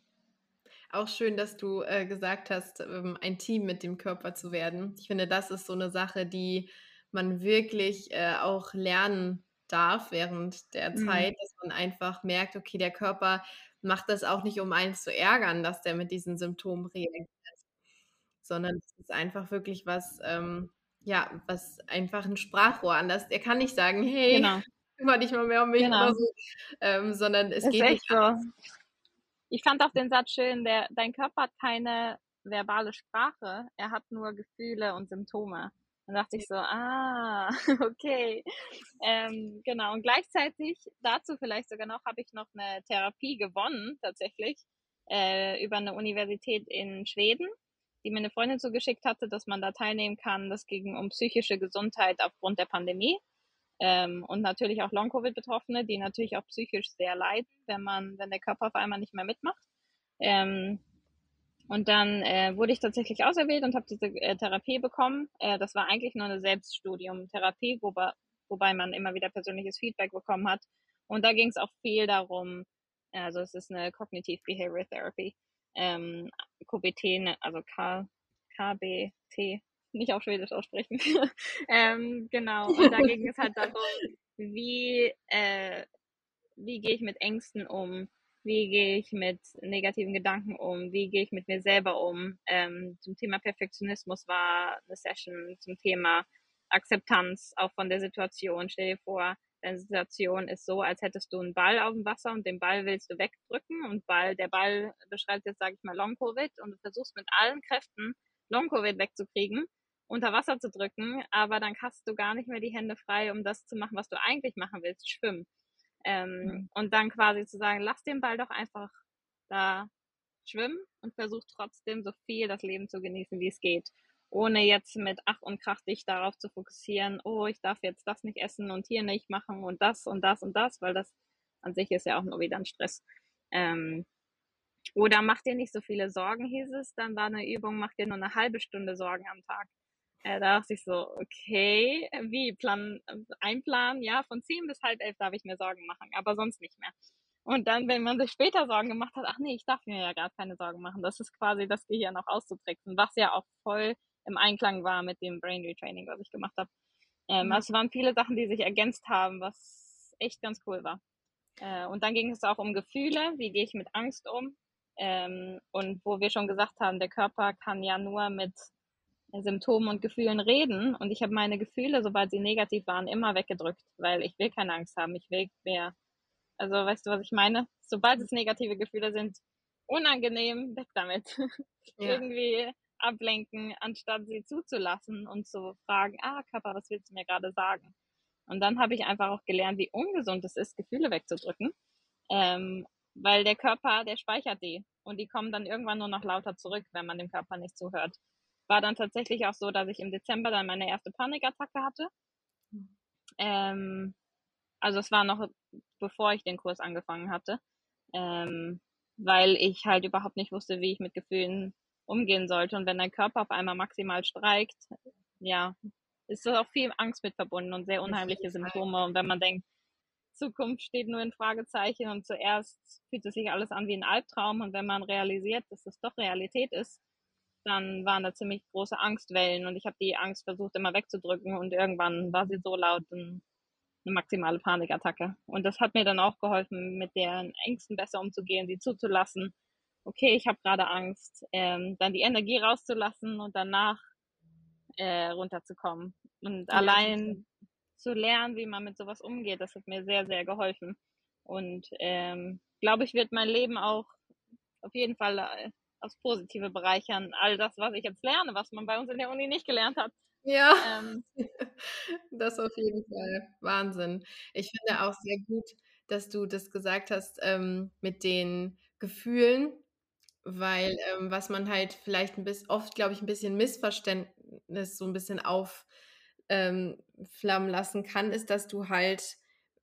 Auch schön, dass du äh, gesagt hast, ähm, ein Team mit dem Körper zu werden. Ich finde, das ist so eine Sache, die man wirklich äh, auch lernen darf während der mhm. Zeit, dass man einfach merkt, okay, der Körper macht das auch nicht, um einen zu ärgern, dass der mit diesen Symptomen reagiert, sondern es ist einfach wirklich was, ähm, ja, was einfach ein Sprachrohr anders. Er kann nicht sagen, hey, genau. kümmere dich mal mehr um mich genau. oder so, ähm, sondern es ist geht nicht so.
Ich fand auch den Satz schön, der, dein Körper hat keine verbale Sprache, er hat nur Gefühle und Symptome. Dann dachte ich so, ah, okay. Ähm, genau. Und gleichzeitig dazu vielleicht sogar noch habe ich noch eine Therapie gewonnen, tatsächlich, äh, über eine Universität in Schweden, die mir eine Freundin zugeschickt hatte, dass man da teilnehmen kann. Das ging um psychische Gesundheit aufgrund der Pandemie. Ähm, und natürlich auch Long-Covid-Betroffene, die natürlich auch psychisch sehr leiden, wenn man, wenn der Körper auf einmal nicht mehr mitmacht. Ähm, und dann äh, wurde ich tatsächlich auserwählt und habe diese äh, Therapie bekommen. Äh, das war eigentlich nur eine Selbststudium-Therapie, wobei, wobei man immer wieder persönliches Feedback bekommen hat. Und da ging es auch viel darum, also es ist eine Cognitive Behavior Therapy, ähm, KBT, ne, also K, KBT, nicht auf Schwedisch aussprechen. ähm, genau, und da ging es halt darum, wie, äh, wie gehe ich mit Ängsten um, wie gehe ich mit negativen Gedanken um, wie gehe ich mit mir selber um. Ähm, zum Thema Perfektionismus war eine Session zum Thema Akzeptanz auch von der Situation. Stell dir vor, deine Situation ist so, als hättest du einen Ball auf dem Wasser und den Ball willst du wegdrücken und Ball, der Ball beschreibt jetzt, sage ich mal, Long-Covid und du versuchst mit allen Kräften Long-Covid wegzukriegen, unter Wasser zu drücken, aber dann hast du gar nicht mehr die Hände frei, um das zu machen, was du eigentlich machen willst, schwimmen. Ähm, mhm. Und dann quasi zu sagen, lass den Ball doch einfach da schwimmen und versuch trotzdem so viel das Leben zu genießen, wie es geht. Ohne jetzt mit Ach und Krach dich darauf zu fokussieren, oh, ich darf jetzt das nicht essen und hier nicht machen und das und das und das, weil das an sich ist ja auch nur wieder ein Stress. Ähm, oder mach dir nicht so viele Sorgen, hieß es. Dann war eine Übung, mach dir nur eine halbe Stunde Sorgen am Tag. Äh, da dachte ich so, okay, wie, Plan, einplanen, ja, von zehn bis halb elf darf ich mir Sorgen machen, aber sonst nicht mehr. Und dann, wenn man sich später Sorgen gemacht hat, ach nee, ich darf mir ja gar keine Sorgen machen. Das ist quasi das Gehirn auch auszutricksen, was ja auch voll im Einklang war mit dem Brain Retraining, was ich gemacht habe. Ähm, mhm. Also es waren viele Sachen, die sich ergänzt haben, was echt ganz cool war. Äh, und dann ging es auch um Gefühle, wie gehe ich mit Angst um? Ähm, und wo wir schon gesagt haben, der Körper kann ja nur mit Symptomen und Gefühlen reden und ich habe meine Gefühle, sobald sie negativ waren, immer weggedrückt, weil ich will keine Angst haben, ich will mehr. Also weißt du, was ich meine? Sobald es negative Gefühle sind, unangenehm, weg damit. Ja. Irgendwie ablenken, anstatt sie zuzulassen und zu fragen, ah, Kappa, was willst du mir gerade sagen? Und dann habe ich einfach auch gelernt, wie ungesund es ist, Gefühle wegzudrücken. Ähm, weil der Körper, der speichert die und die kommen dann irgendwann nur noch lauter zurück, wenn man dem Körper nicht zuhört. War dann tatsächlich auch so, dass ich im Dezember dann meine erste Panikattacke hatte. Ähm, also es war noch bevor ich den Kurs angefangen hatte, ähm, weil ich halt überhaupt nicht wusste, wie ich mit Gefühlen umgehen sollte. Und wenn dein Körper auf einmal maximal streikt, ja, ist das auch viel Angst mit verbunden und sehr unheimliche Symptome. Und wenn man denkt, Zukunft steht nur in Fragezeichen und zuerst fühlt es sich alles an wie ein Albtraum und wenn man realisiert, dass es doch Realität ist, dann waren da ziemlich große Angstwellen und ich habe die Angst versucht immer wegzudrücken und irgendwann war sie so laut, eine maximale Panikattacke. Und das hat mir dann auch geholfen, mit den Ängsten besser umzugehen, sie zuzulassen. Okay, ich habe gerade Angst, ähm, dann die Energie rauszulassen und danach äh, runterzukommen. Und ja, allein zu lernen, wie man mit sowas umgeht. Das hat mir sehr, sehr geholfen. Und ähm, glaube ich, wird mein Leben auch auf jeden Fall äh, aufs Positive bereichern. All das, was ich jetzt lerne, was man bei uns in der Uni nicht gelernt hat.
Ja, ähm, das auf jeden Fall. Wahnsinn. Ich finde auch sehr gut, dass du das gesagt hast ähm, mit den Gefühlen, weil ähm, was man halt vielleicht ein bisschen, oft, glaube ich, ein bisschen Missverständnis so ein bisschen auf ähm, lassen kann, ist, dass du halt,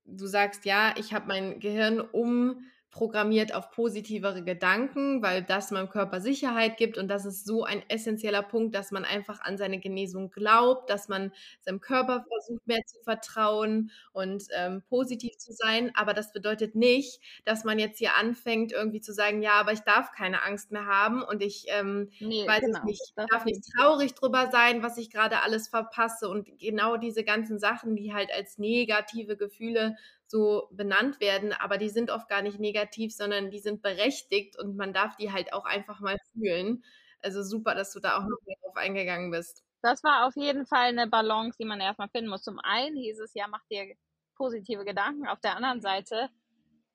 du sagst, ja, ich habe mein Gehirn um programmiert auf positivere Gedanken, weil das meinem Körper Sicherheit gibt und das ist so ein essentieller Punkt, dass man einfach an seine Genesung glaubt, dass man seinem Körper versucht mehr zu vertrauen und ähm, positiv zu sein. Aber das bedeutet nicht, dass man jetzt hier anfängt irgendwie zu sagen, ja, aber ich darf keine Angst mehr haben und ich ähm, nee, weiß genau. nicht, ich darf nicht traurig drüber sein, was ich gerade alles verpasse und genau diese ganzen Sachen, die halt als negative Gefühle so benannt werden, aber die sind oft gar nicht negativ, sondern die sind berechtigt und man darf die halt auch einfach mal fühlen. Also super, dass du da auch noch drauf eingegangen bist.
Das war auf jeden Fall eine Balance, die man erstmal finden muss. Zum einen hieß es ja, mach dir positive Gedanken. Auf der anderen Seite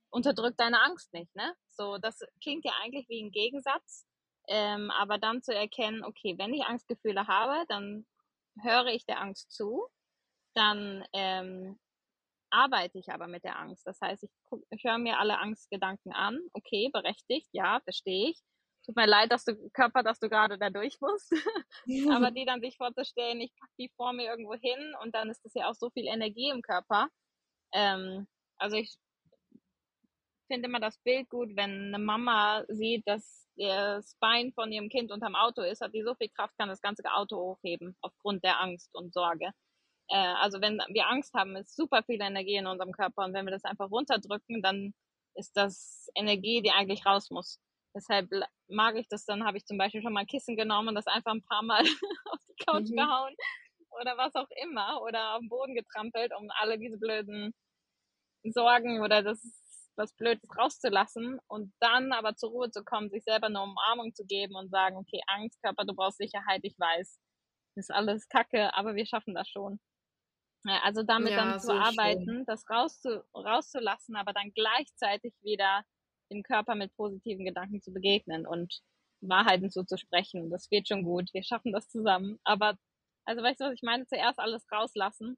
unterdrück deine Angst nicht, ne? So, das klingt ja eigentlich wie ein Gegensatz. Ähm, aber dann zu erkennen, okay, wenn ich Angstgefühle habe, dann höre ich der Angst zu, dann ähm, arbeite ich aber mit der Angst. Das heißt, ich, ich höre mir alle Angstgedanken an. Okay, berechtigt, ja, verstehe ich. Tut mir leid, dass du Körper, dass du gerade da durch musst. aber die dann sich vorzustellen, ich packe die vor mir irgendwo hin und dann ist das ja auch so viel Energie im Körper. Ähm, also ich finde immer das Bild gut, wenn eine Mama sieht, dass das Bein von ihrem Kind unterm Auto ist, hat die so viel Kraft, kann das ganze Auto hochheben aufgrund der Angst und Sorge. Äh, also wenn wir Angst haben, ist super viel Energie in unserem Körper und wenn wir das einfach runterdrücken, dann ist das Energie, die eigentlich raus muss. Deshalb mag ich das, dann habe ich zum Beispiel schon mal ein Kissen genommen und das einfach ein paar Mal auf die Couch mhm. gehauen oder was auch immer oder auf den Boden getrampelt, um alle diese blöden Sorgen oder das was Blödes rauszulassen und dann aber zur Ruhe zu kommen, sich selber eine Umarmung zu geben und sagen, okay, Angst, Körper, du brauchst Sicherheit, ich weiß, ist alles Kacke, aber wir schaffen das schon. Also damit ja, dann zu so arbeiten, schön. das rauszu, rauszulassen, aber dann gleichzeitig wieder dem Körper mit positiven Gedanken zu begegnen und Wahrheiten zuzusprechen. Das wird schon gut. Wir schaffen das zusammen. Aber, also weißt du, was ich meine? Zuerst alles rauslassen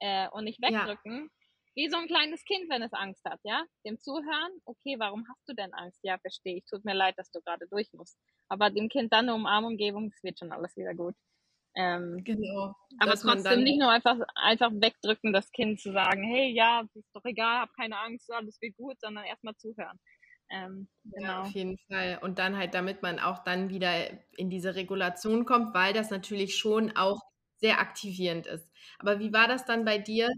äh, und nicht wegdrücken. Ja. Wie so ein kleines Kind, wenn es Angst hat, ja? Dem zuhören, okay, warum hast du denn Angst? Ja, verstehe ich. Tut mir leid, dass du gerade durch musst. Aber dem Kind dann eine Umarmung geben, es wird schon alles wieder gut. Ähm, genau. Aber trotzdem nicht nur einfach, einfach wegdrücken, das Kind zu sagen, hey, ja, ist doch egal, hab keine Angst, alles wird gut, sondern erstmal zuhören. Ähm,
genau. Ja, auf jeden Fall. Und dann halt, damit man auch dann wieder in diese Regulation kommt, weil das natürlich schon auch sehr aktivierend ist. Aber wie war das dann bei dir,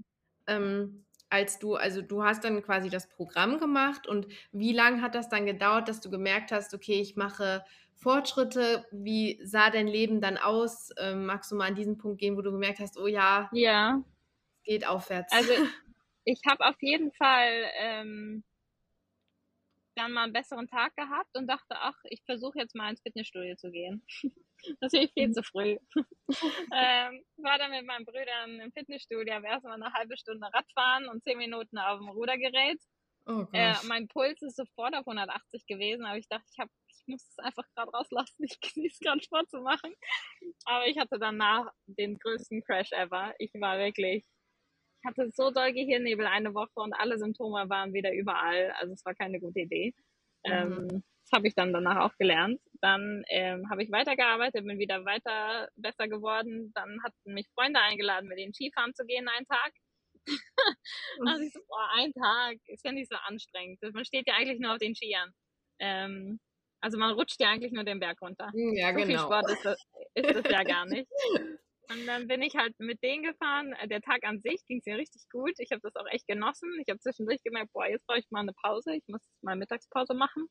ähm, als du, also du hast dann quasi das Programm gemacht und wie lange hat das dann gedauert, dass du gemerkt hast, okay, ich mache Fortschritte? Wie sah dein Leben dann aus? Ähm, magst du mal an diesen Punkt gehen, wo du gemerkt hast, oh ja,
ja.
es geht aufwärts?
Also ich habe auf jeden Fall ähm, dann mal einen besseren Tag gehabt und dachte, ach, ich versuche jetzt mal ins Fitnessstudio zu gehen. Natürlich viel zu früh. ähm, war dann mit meinen Brüdern im Fitnessstudio, habe erstmal eine halbe Stunde Radfahren und zehn Minuten auf dem Rudergerät. Oh äh, mein Puls ist sofort auf 180 gewesen, aber ich dachte, ich, hab, ich muss es einfach gerade rauslassen. Ich genieße gerade Sport zu machen. Aber ich hatte danach den größten Crash ever. Ich war wirklich, ich hatte so doll Gehirnnebel eine Woche und alle Symptome waren wieder überall. Also es war keine gute Idee. Mhm. Ähm, das habe ich dann danach auch gelernt. Dann ähm, habe ich weitergearbeitet, bin wieder weiter besser geworden. Dann hatten mich Freunde eingeladen, mit denen Skifahren zu gehen einen Tag. also ich so, boah, ein Tag ist ja nicht so anstrengend. Man steht ja eigentlich nur auf den Skiern. Ähm, also man rutscht ja eigentlich nur den Berg runter.
Ja,
so
genau.
viel Sport ist das, ist das ja gar nicht. Und dann bin ich halt mit denen gefahren. Der Tag an sich ging es mir richtig gut. Ich habe das auch echt genossen. Ich habe zwischendurch gemerkt, boah, jetzt brauche ich mal eine Pause. Ich muss mal Mittagspause machen.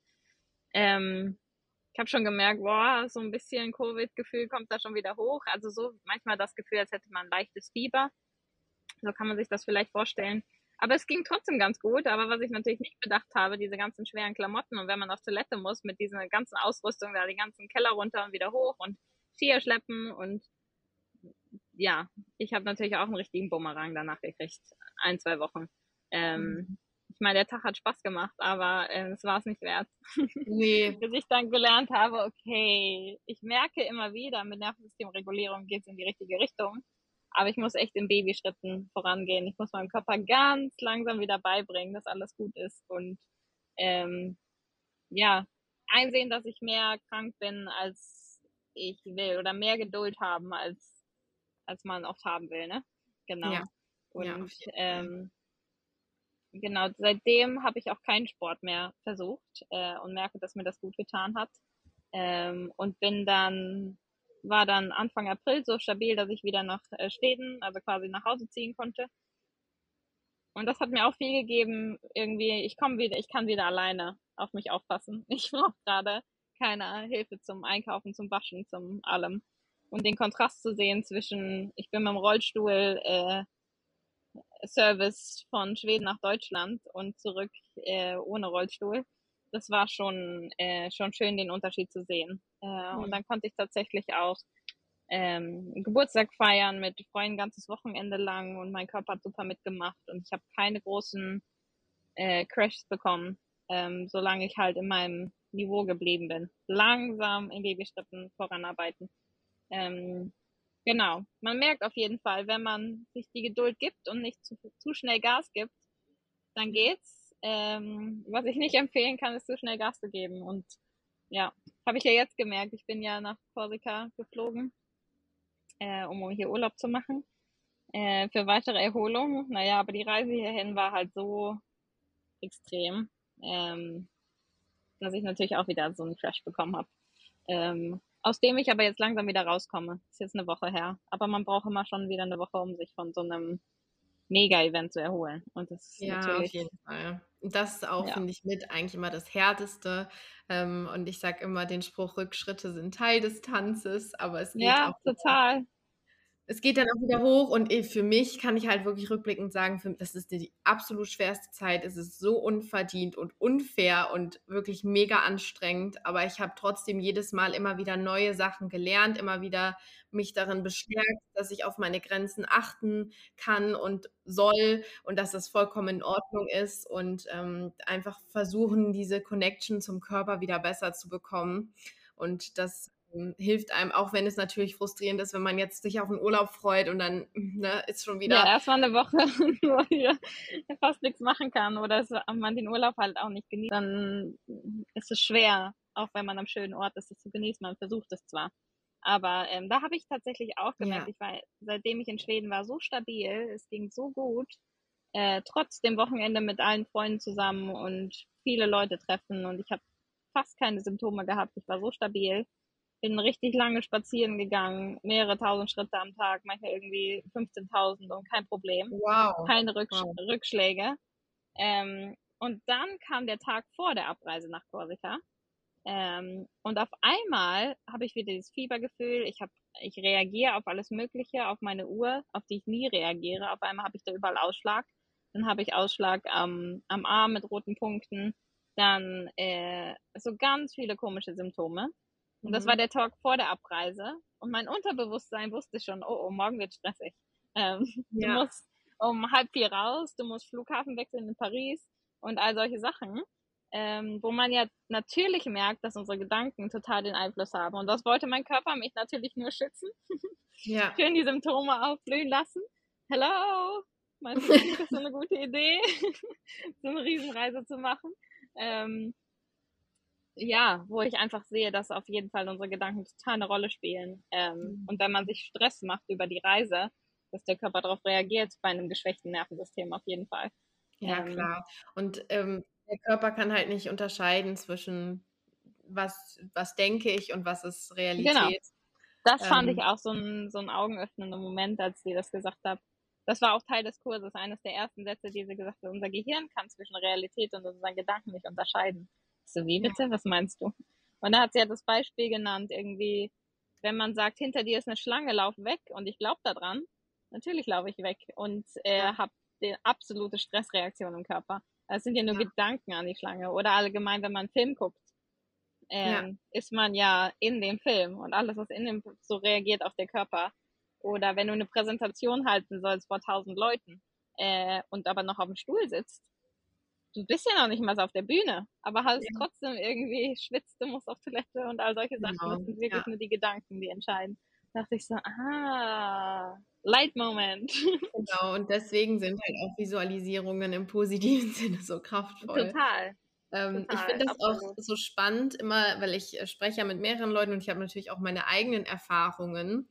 Ähm, ich habe schon gemerkt, boah, so ein bisschen Covid-Gefühl kommt da schon wieder hoch. Also so manchmal das Gefühl, als hätte man ein leichtes Fieber. So kann man sich das vielleicht vorstellen. Aber es ging trotzdem ganz gut. Aber was ich natürlich nicht bedacht habe, diese ganzen schweren Klamotten und wenn man auf Toilette muss mit dieser ganzen Ausrüstung, da die ganzen Keller runter und wieder hoch und Skier schleppen und ja, ich habe natürlich auch einen richtigen Bumerang danach gekriegt. Ein, zwei Wochen. Ähm, mhm ich meine, der Tag hat Spaß gemacht, aber äh, es war es nicht wert.
Nee.
Bis ich dann gelernt habe, okay, ich merke immer wieder, mit Nervensystemregulierung geht es in die richtige Richtung. Aber ich muss echt in Babyschritten vorangehen. Ich muss meinem Körper ganz langsam wieder beibringen, dass alles gut ist. Und ähm, ja, einsehen, dass ich mehr krank bin, als ich will. Oder mehr Geduld haben, als, als man oft haben will. Ne? Genau. Ja. Und ja, ähm, genau, seitdem habe ich auch keinen Sport mehr versucht äh, und merke, dass mir das gut getan hat. Ähm, und bin dann, war dann Anfang April so stabil, dass ich wieder nach äh, Schweden, also quasi nach Hause ziehen konnte. Und das hat mir auch viel gegeben, irgendwie, ich komme wieder, ich kann wieder alleine auf mich aufpassen. Ich brauche gerade keine Hilfe zum Einkaufen, zum Waschen, zum allem. Und den Kontrast zu sehen zwischen, ich bin mit dem Rollstuhl äh, Service von Schweden nach Deutschland und zurück äh, ohne Rollstuhl. Das war schon, äh, schon schön, den Unterschied zu sehen. Äh, mhm. Und dann konnte ich tatsächlich auch ähm, Geburtstag feiern mit Freunden ganzes Wochenende lang und mein Körper hat super mitgemacht und ich habe keine großen äh, Crashs bekommen, ähm, solange ich halt in meinem Niveau geblieben bin. Langsam in Babyschritten voranarbeiten. Ähm, Genau. Man merkt auf jeden Fall, wenn man sich die Geduld gibt und nicht zu, zu schnell Gas gibt, dann geht's. Ähm, was ich nicht empfehlen kann, ist zu schnell Gas zu geben. Und ja, habe ich ja jetzt gemerkt. Ich bin ja nach Korsika geflogen, äh, um hier Urlaub zu machen. Äh, für weitere Erholung. Naja, aber die Reise hierhin war halt so extrem, ähm, dass ich natürlich auch wieder so einen Crash bekommen habe. Ähm, aus dem ich aber jetzt langsam wieder rauskomme. Ist jetzt eine Woche her. Aber man braucht immer schon wieder eine Woche, um sich von so einem Mega-Event zu erholen. Und das ist
ja,
natürlich.
Auf jeden Fall. Das ist auch, ja. finde ich, mit eigentlich immer das Härteste. Ähm, und ich sage immer den Spruch, Rückschritte sind Teil des Tanzes, aber es geht
ja,
auch.
Ja, total
es geht dann auch wieder hoch und eh, für mich kann ich halt wirklich rückblickend sagen, für, das ist die absolut schwerste Zeit. Es ist so unverdient und unfair und wirklich mega anstrengend. Aber ich habe trotzdem jedes Mal immer wieder neue Sachen gelernt, immer wieder mich darin bestärkt, dass ich auf meine Grenzen achten kann und soll und dass das vollkommen in Ordnung ist und ähm, einfach versuchen, diese Connection zum Körper wieder besser zu bekommen. Und das ähm, hilft einem, auch wenn es natürlich frustrierend ist, wenn man jetzt sich auf einen Urlaub freut und dann ne, ist schon wieder.
Ja, erstmal eine Woche, wo hier fast nichts machen kann oder man den Urlaub halt auch nicht genießt, dann ist es schwer, auch wenn man am schönen Ort ist, es zu genießen. Man versucht es zwar. Aber ähm, da habe ich tatsächlich auch gemerkt, ja. ich war, seitdem ich in Schweden war, so stabil, es ging so gut, äh, trotz dem Wochenende mit allen Freunden zusammen und viele Leute treffen und ich habe fast keine Symptome gehabt. Ich war so stabil bin richtig lange spazieren gegangen, mehrere tausend Schritte am Tag, manchmal irgendwie 15.000 und kein Problem.
Wow.
Keine Rücksch wow. Rückschläge. Ähm, und dann kam der Tag vor der Abreise nach Korsika. Ähm, und auf einmal habe ich wieder dieses Fiebergefühl. Ich habe, ich reagiere auf alles Mögliche, auf meine Uhr, auf die ich nie reagiere. Auf einmal habe ich da überall Ausschlag. Dann habe ich Ausschlag am, am Arm mit roten Punkten. Dann äh, so ganz viele komische Symptome. Und das war mhm. der Talk vor der Abreise. Und mein Unterbewusstsein wusste schon, oh, oh morgen wird stressig. Ähm, ja. Du musst um halb vier raus, du musst Flughafen wechseln in Paris und all solche Sachen, ähm, wo man ja natürlich merkt, dass unsere Gedanken total den Einfluss haben. Und das wollte mein Körper mich natürlich nur schützen. Ja. Schön die Symptome aufblühen lassen. Hello! Meinst du, das ist so eine gute Idee, so eine Riesenreise zu machen? Ähm, ja, wo ich einfach sehe, dass auf jeden Fall unsere Gedanken total eine Rolle spielen. Ähm, mhm. Und wenn man sich Stress macht über die Reise, dass der Körper darauf reagiert bei einem geschwächten Nervensystem auf jeden Fall.
Ja, ähm, klar. Und ähm, der Körper kann halt nicht unterscheiden zwischen was, was denke ich und was ist genau. Realität. Genau.
Das fand ich ähm. auch so ein, so ein augenöffnender Moment, als sie das gesagt hat. Das war auch Teil des Kurses, eines der ersten Sätze, die sie gesagt hat. Unser Gehirn kann zwischen Realität und unseren Gedanken nicht unterscheiden. So, wie bitte? Was meinst du? Und da hat sie ja das Beispiel genannt, irgendwie, wenn man sagt, hinter dir ist eine Schlange, lauf weg und ich glaube daran, natürlich laufe ich weg und äh, ja. habe die absolute Stressreaktion im Körper. Das sind ja nur ja. Gedanken an die Schlange. Oder allgemein, wenn man einen Film guckt, ähm, ja. ist man ja in dem Film und alles, was in dem so reagiert auf den Körper. Oder wenn du eine Präsentation halten sollst vor tausend Leuten äh, und aber noch auf dem Stuhl sitzt, du bist ja noch nicht mal so auf der Bühne, aber hast ja. trotzdem irgendwie schwitzt, du musst auf Toilette und all solche Sachen. Genau. Das sind wirklich ja. nur die Gedanken, die entscheiden. Da dachte ich so, ah, Light Moment.
Genau, und deswegen sind halt auch Visualisierungen im positiven Sinne so kraftvoll.
Total.
Ähm, Total, ich finde das absolut. auch so spannend, immer, weil ich äh, spreche ja mit mehreren Leuten und ich habe natürlich auch meine eigenen Erfahrungen,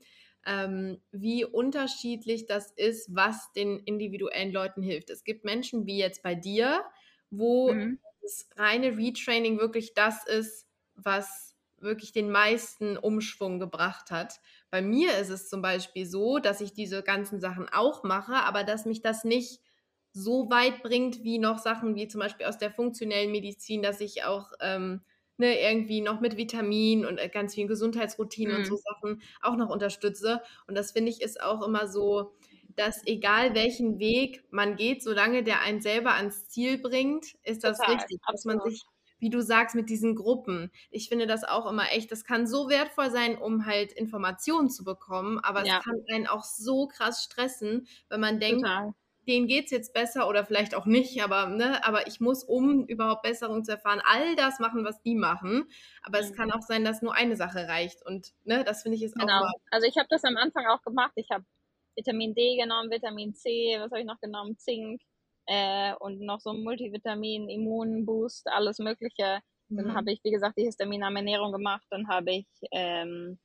ähm, wie unterschiedlich das ist, was den individuellen Leuten hilft. Es gibt Menschen wie jetzt bei dir, wo mhm. das reine Retraining wirklich das ist, was wirklich den meisten Umschwung gebracht hat. Bei mir ist es zum Beispiel so, dass ich diese ganzen Sachen auch mache, aber dass mich das nicht so weit bringt wie noch Sachen wie zum Beispiel aus der funktionellen Medizin, dass ich auch ähm, ne, irgendwie noch mit Vitamin und äh, ganz vielen Gesundheitsroutinen mhm. und so. Sachen auch noch unterstütze. Und das finde ich ist auch immer so, dass egal welchen Weg man geht, solange der einen selber ans Ziel bringt, ist das Total, richtig. Dass man sich, wie du sagst, mit diesen Gruppen, ich finde das auch immer echt, das kann so wertvoll sein, um halt Informationen zu bekommen, aber ja. es kann einen auch so krass stressen, wenn man denkt, Total denen geht es jetzt besser oder vielleicht auch nicht, aber, ne, aber ich muss, um überhaupt Besserung zu erfahren, all das machen, was die machen. Aber mhm. es kann auch sein, dass nur eine Sache reicht. Und ne, das finde ich ist genau. auch. Genau.
Also ich habe das am Anfang auch gemacht. Ich habe Vitamin D genommen, Vitamin C, was habe ich noch genommen? Zink äh, und noch so Multivitamin, Immunboost, alles Mögliche. Mhm. Dann habe ich, wie gesagt, die histaminarme Ernährung gemacht. Dann habe ich, ähm,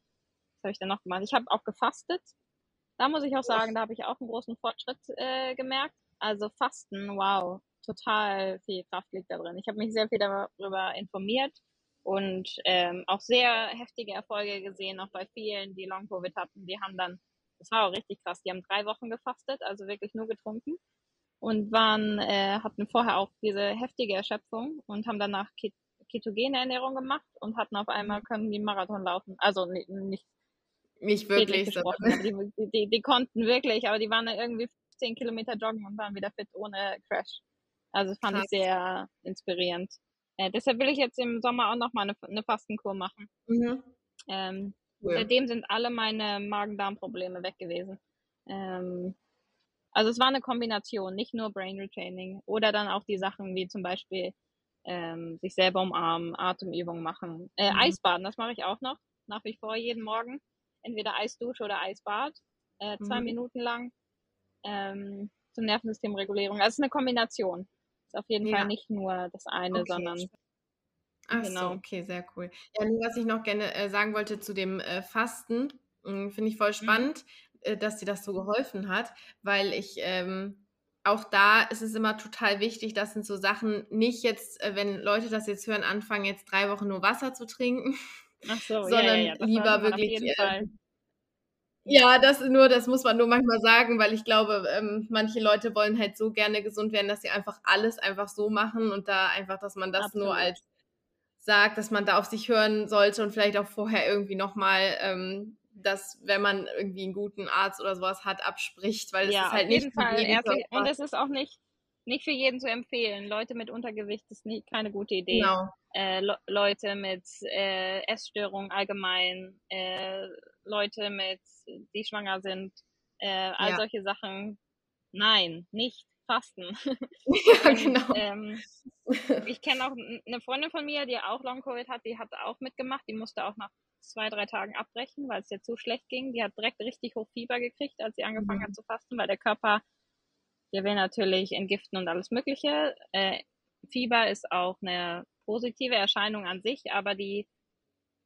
was habe ich dann noch gemacht? Ich habe auch gefastet. Da muss ich auch sagen, da habe ich auch einen großen Fortschritt äh, gemerkt. Also Fasten, wow, total viel Kraft liegt da drin. Ich habe mich sehr viel darüber informiert und ähm, auch sehr heftige Erfolge gesehen, auch bei vielen, die Long-Covid hatten. Die haben dann das war auch richtig krass. Die haben drei Wochen gefastet, also wirklich nur getrunken und waren, äh, hatten vorher auch diese heftige Erschöpfung und haben danach ketogene Ernährung gemacht und hatten auf einmal mhm. können die Marathon laufen. Also nicht, nicht,
nicht wirklich. So.
Die, die, die, konnten wirklich, aber die waren dann irgendwie 10 Kilometer joggen und waren wieder fit ohne Crash. Also fand krass. ich sehr inspirierend. Äh, deshalb will ich jetzt im Sommer auch nochmal eine, eine Fastenkur machen. Mhm. Ähm, Cool. Seitdem sind alle meine Magen-Darm-Probleme weg gewesen. Ähm, also es war eine Kombination, nicht nur Brain Retraining oder dann auch die Sachen wie zum Beispiel ähm, sich selber umarmen, Atemübungen machen. Äh, mhm. Eisbaden, das mache ich auch noch, nach wie vor jeden Morgen. Entweder Eisdusche oder Eisbad, äh, zwei mhm. Minuten lang ähm, zur Nervensystemregulierung. Also es ist eine Kombination. Ist auf jeden ja. Fall nicht nur das eine, okay. sondern
Ach genau. so, okay, sehr cool. Ja, nur was ich noch gerne äh, sagen wollte zu dem äh, Fasten, hm, finde ich voll mhm. spannend, äh, dass dir das so geholfen hat, weil ich ähm, auch da ist es immer total wichtig, das sind so Sachen, nicht jetzt, äh, wenn Leute das jetzt hören, anfangen jetzt drei Wochen nur Wasser zu trinken,
Ach so,
sondern
ja, ja,
ja. lieber wirklich. Äh, ja, das nur, das muss man nur manchmal sagen, weil ich glaube, ähm, manche Leute wollen halt so gerne gesund werden, dass sie einfach alles einfach so machen und da einfach, dass man das nur als sagt, dass man da auf sich hören sollte und vielleicht auch vorher irgendwie nochmal, ähm, dass wenn man irgendwie einen guten Arzt oder sowas hat, abspricht, weil es
ja,
ist halt nicht
Fall. Ehrlich, und es ist auch nicht, nicht für jeden zu empfehlen. Leute mit Untergewicht ist nie, keine gute Idee. Genau. Äh, Leute mit äh, Essstörungen allgemein, äh, Leute mit, die schwanger sind, äh, all ja. solche Sachen. Nein, nicht fasten. Ja, Und, genau. Ähm, ich kenne auch eine Freundin von mir, die auch Long Covid hat, die hat auch mitgemacht. Die musste auch nach zwei, drei Tagen abbrechen, weil es ihr zu schlecht ging. Die hat direkt richtig hoch Fieber gekriegt, als sie angefangen mhm. hat zu fasten, weil der Körper der will natürlich entgiften und alles Mögliche. Äh, Fieber ist auch eine positive Erscheinung an sich, aber die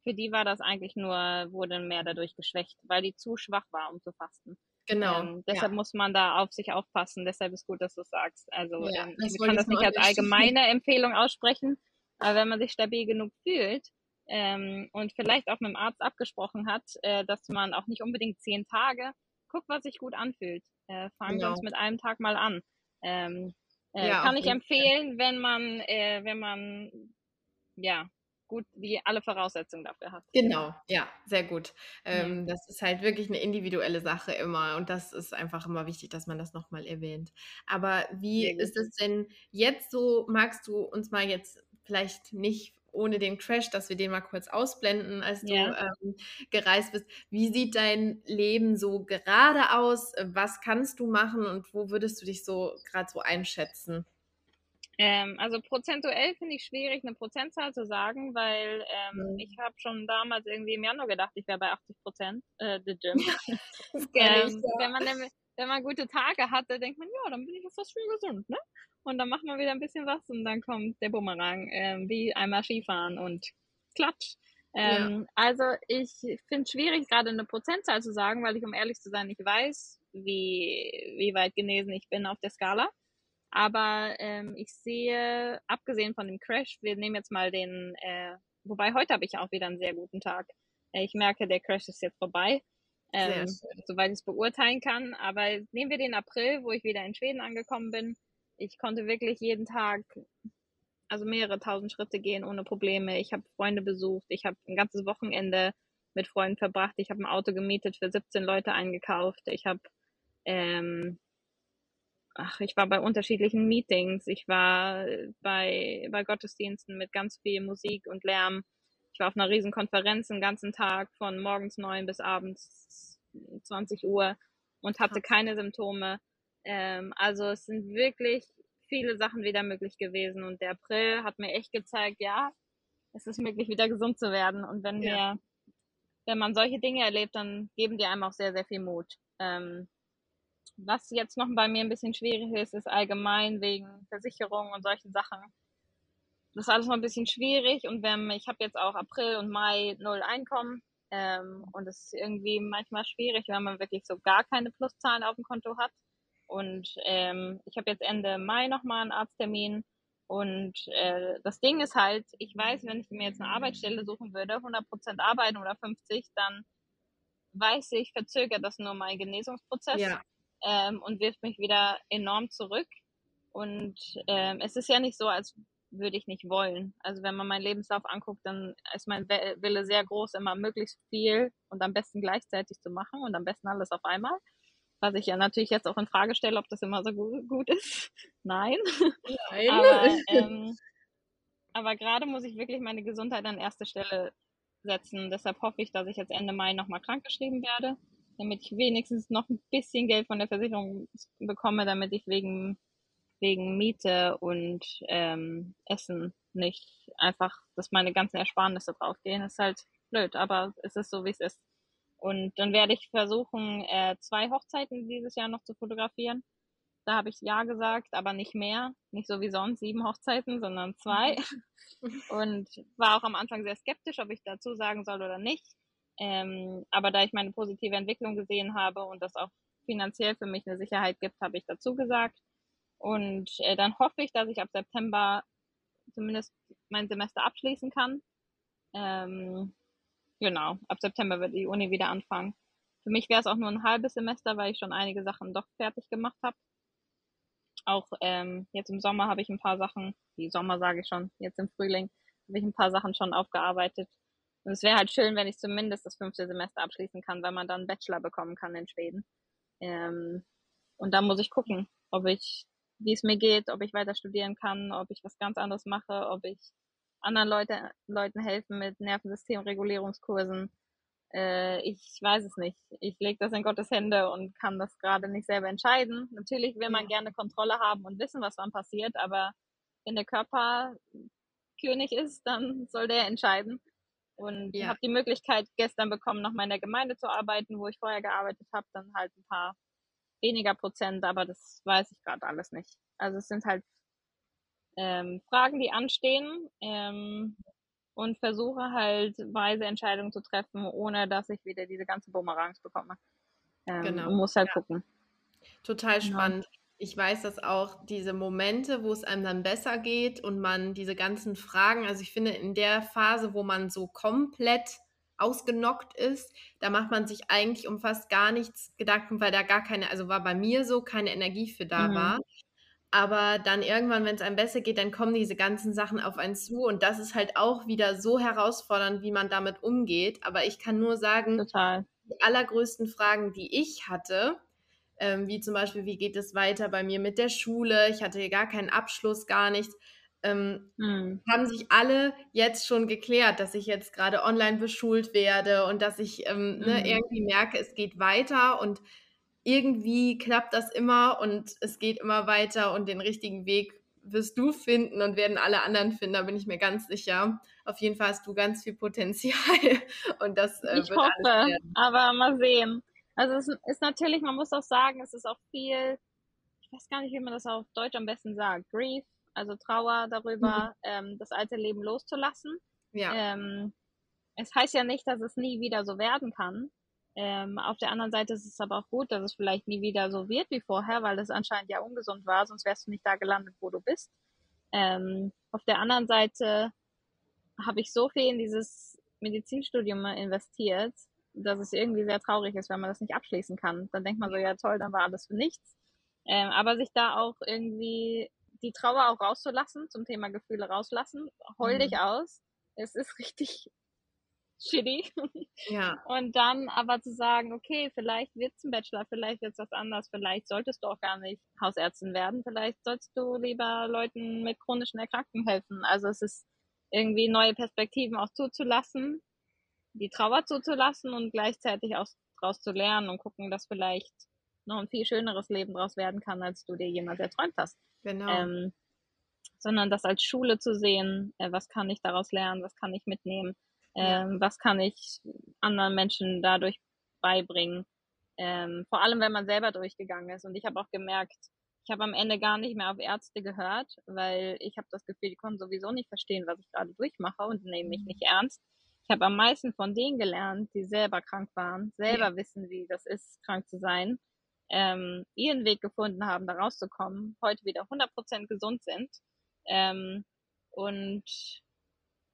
für die war das eigentlich nur, wurde mehr dadurch geschwächt, weil die zu schwach war, um zu fasten. Genau. Ähm, deshalb ja. muss man da auf sich aufpassen. Deshalb ist gut, dass du sagst. Also ja, ähm, ich kann das nicht als allgemeine Empfehlung aussprechen, aber wenn man sich stabil genug fühlt ähm, und vielleicht auch mit dem Arzt abgesprochen hat, äh, dass man auch nicht unbedingt zehn Tage guckt, was sich gut anfühlt. Äh, fangen genau. wir uns mit einem Tag mal an. Ähm, äh, ja, kann ich empfehlen, wenn man, äh, wenn man ja gut die alle Voraussetzungen dafür hat.
Genau, ja, sehr gut. Ähm, ja. Das ist halt wirklich eine individuelle Sache immer und das ist einfach immer wichtig, dass man das nochmal erwähnt. Aber wie ist es denn jetzt so? Magst du uns mal jetzt vielleicht nicht ohne den Crash, dass wir den mal kurz ausblenden, als du ja. ähm, gereist bist. Wie sieht dein Leben so gerade aus? Was kannst du machen und wo würdest du dich so gerade so einschätzen?
Ähm, also prozentuell finde ich schwierig, eine Prozentzahl zu sagen, weil ähm, mhm. ich habe schon damals irgendwie im Januar gedacht, ich wäre bei 80 Prozent äh, the Gym. ähm, ja. wenn, man, wenn man gute Tage hatte, denkt man, ja, dann bin ich ja fast schon gesund, ne? und dann macht man wieder ein bisschen was und dann kommt der Bumerang, ähm, wie einmal Skifahren und klatsch. Ähm, ja. Also ich finde es schwierig, gerade eine Prozentzahl zu sagen, weil ich, um ehrlich zu sein, nicht weiß, wie, wie weit genesen ich bin auf der Skala. Aber ähm, ich sehe, abgesehen von dem Crash, wir nehmen jetzt mal den, äh, wobei heute habe ich auch wieder einen sehr guten Tag. Äh, ich merke, der Crash ist jetzt vorbei, ähm, soweit ich es beurteilen kann. Aber nehmen wir den April, wo ich wieder in Schweden angekommen bin ich konnte wirklich jeden Tag, also mehrere tausend Schritte gehen ohne Probleme. Ich habe Freunde besucht, ich habe ein ganzes Wochenende mit Freunden verbracht, ich habe ein Auto gemietet, für 17 Leute eingekauft, ich habe, ähm, ach, ich war bei unterschiedlichen Meetings, ich war bei, bei Gottesdiensten mit ganz viel Musik und Lärm. Ich war auf einer riesen Konferenz den ganzen Tag von morgens neun bis abends 20 Uhr und hatte keine Symptome. Ähm, also es sind wirklich viele Sachen wieder möglich gewesen und der April hat mir echt gezeigt, ja, es ist möglich, wieder gesund zu werden. Und wenn ja. wir, wenn man solche Dinge erlebt, dann geben die einem auch sehr, sehr viel Mut. Ähm, was jetzt noch bei mir ein bisschen schwierig ist, ist allgemein wegen Versicherung und solchen Sachen. Das ist alles noch ein bisschen schwierig und wenn ich habe jetzt auch April und Mai null Einkommen ähm, und es ist irgendwie manchmal schwierig, wenn man wirklich so gar keine Pluszahlen auf dem Konto hat. Und ähm, ich habe jetzt Ende Mai nochmal einen Arzttermin. Und äh, das Ding ist halt, ich weiß, wenn ich mir jetzt eine Arbeitsstelle suchen würde, 100% arbeiten oder 50, dann weiß ich, verzögert das nur meinen Genesungsprozess ja. Ähm, und wirft mich wieder enorm zurück. Und ähm, es ist ja nicht so, als würde ich nicht wollen. Also wenn man meinen Lebenslauf anguckt, dann ist mein Wille sehr groß, immer möglichst viel und am besten gleichzeitig zu machen und am besten alles auf einmal. Was ich ja natürlich jetzt auch in Frage stelle, ob das immer so gut, ist. Nein. Nein. Aber, ähm, aber gerade muss ich wirklich meine Gesundheit an erste Stelle setzen. Deshalb hoffe ich, dass ich jetzt Ende Mai nochmal krankgeschrieben werde, damit ich wenigstens noch ein bisschen Geld von der Versicherung bekomme, damit ich wegen, wegen Miete und ähm, Essen nicht einfach, dass meine ganzen Ersparnisse draufgehen. Das ist halt blöd, aber es ist so, wie es ist. Und dann werde ich versuchen, äh, zwei Hochzeiten dieses Jahr noch zu fotografieren. Da habe ich ja gesagt, aber nicht mehr. Nicht so wie sonst sieben Hochzeiten, sondern zwei. Mhm. Und war auch am Anfang sehr skeptisch, ob ich dazu sagen soll oder nicht. Ähm, aber da ich meine positive Entwicklung gesehen habe und das auch finanziell für mich eine Sicherheit gibt, habe ich dazu gesagt. Und äh, dann hoffe ich, dass ich ab September zumindest mein Semester abschließen kann. Ähm, Genau, ab September wird die Uni wieder anfangen. Für mich wäre es auch nur ein halbes Semester, weil ich schon einige Sachen doch fertig gemacht habe. Auch ähm, jetzt im Sommer habe ich ein paar Sachen, die Sommer sage ich schon, jetzt im Frühling habe ich ein paar Sachen schon aufgearbeitet. Und es wäre halt schön, wenn ich zumindest das fünfte Semester abschließen kann, weil man dann einen Bachelor bekommen kann in Schweden. Ähm, und da muss ich gucken, ob ich wie es mir geht, ob ich weiter studieren kann, ob ich was ganz anderes mache, ob ich anderen Leute, Leuten helfen mit Nervensystemregulierungskursen. Äh, ich weiß es nicht. Ich lege das in Gottes Hände und kann das gerade nicht selber entscheiden. Natürlich will man ja. gerne Kontrolle haben und wissen, was dann passiert, aber wenn der Körper König ist, dann soll der entscheiden. Und ja. habe die Möglichkeit gestern bekommen, noch mal in der Gemeinde zu arbeiten, wo ich vorher gearbeitet habe, dann halt ein paar weniger Prozent, aber das weiß ich gerade alles nicht. Also es sind halt ähm, Fragen, die anstehen ähm, und versuche halt weise Entscheidungen zu treffen, ohne dass ich wieder diese ganze Bumerangs bekomme. Ähm, genau. Muss halt ja. gucken.
Total spannend. Ich weiß, dass auch diese Momente, wo es einem dann besser geht und man diese ganzen Fragen, also ich finde, in der Phase, wo man so komplett ausgenockt ist, da macht man sich eigentlich um fast gar nichts Gedanken, weil da gar keine, also war bei mir so, keine Energie für da mhm. war. Aber dann irgendwann, wenn es einem besser geht, dann kommen diese ganzen Sachen auf einen zu und das ist halt auch wieder so herausfordernd, wie man damit umgeht. Aber ich kann nur sagen,
Total.
die allergrößten Fragen, die ich hatte, ähm, wie zum Beispiel, wie geht es weiter bei mir mit der Schule? Ich hatte gar keinen Abschluss, gar nichts. Ähm, hm. Haben sich alle jetzt schon geklärt, dass ich jetzt gerade online beschult werde und dass ich ähm, ne, hm. ne, irgendwie merke, es geht weiter und irgendwie klappt das immer und es geht immer weiter und den richtigen Weg wirst du finden und werden alle anderen finden, da bin ich mir ganz sicher. Auf jeden Fall hast du ganz viel Potenzial und das
äh, ich wird hoffe, alles werden. aber mal sehen. Also es ist natürlich, man muss auch sagen, es ist auch viel, ich weiß gar nicht, wie man das auf Deutsch am besten sagt, Grief, also Trauer darüber, mhm. ähm, das alte Leben loszulassen. Ja. Ähm, es heißt ja nicht, dass es nie wieder so werden kann. Ähm, auf der anderen Seite ist es aber auch gut, dass es vielleicht nie wieder so wird wie vorher, weil das anscheinend ja ungesund war, sonst wärst du nicht da gelandet, wo du bist. Ähm, auf der anderen Seite habe ich so viel in dieses Medizinstudium investiert, dass es irgendwie sehr traurig ist, wenn man das nicht abschließen kann. Dann denkt man so, ja toll, dann war alles für nichts. Ähm, aber sich da auch irgendwie die Trauer auch rauszulassen, zum Thema Gefühle rauslassen, heul mhm. dich aus. Es ist richtig shitty. Ja. Und dann aber zu sagen, okay, vielleicht wird's ein Bachelor, vielleicht wird's was anderes, vielleicht solltest du auch gar nicht Hausärztin werden, vielleicht sollst du lieber Leuten mit chronischen Erkrankungen helfen. Also es ist irgendwie neue Perspektiven auch zuzulassen die Trauer zuzulassen und gleichzeitig auch daraus zu lernen und gucken, dass vielleicht noch ein viel schöneres Leben daraus werden kann, als du dir jemals erträumt hast. Genau. Ähm, sondern das als Schule zu sehen, äh, was kann ich daraus lernen, was kann ich mitnehmen, ja. was kann ich anderen Menschen dadurch beibringen. Ähm, vor allem, wenn man selber durchgegangen ist. Und ich habe auch gemerkt, ich habe am Ende gar nicht mehr auf Ärzte gehört, weil ich habe das Gefühl, die konnten sowieso nicht verstehen, was ich gerade durchmache und nehmen mich mhm. nicht ernst. Ich habe am meisten von denen gelernt, die selber krank waren, selber ja. wissen, wie das ist, krank zu sein, ähm, ihren Weg gefunden haben, da rauszukommen, heute wieder 100% gesund sind. Ähm, und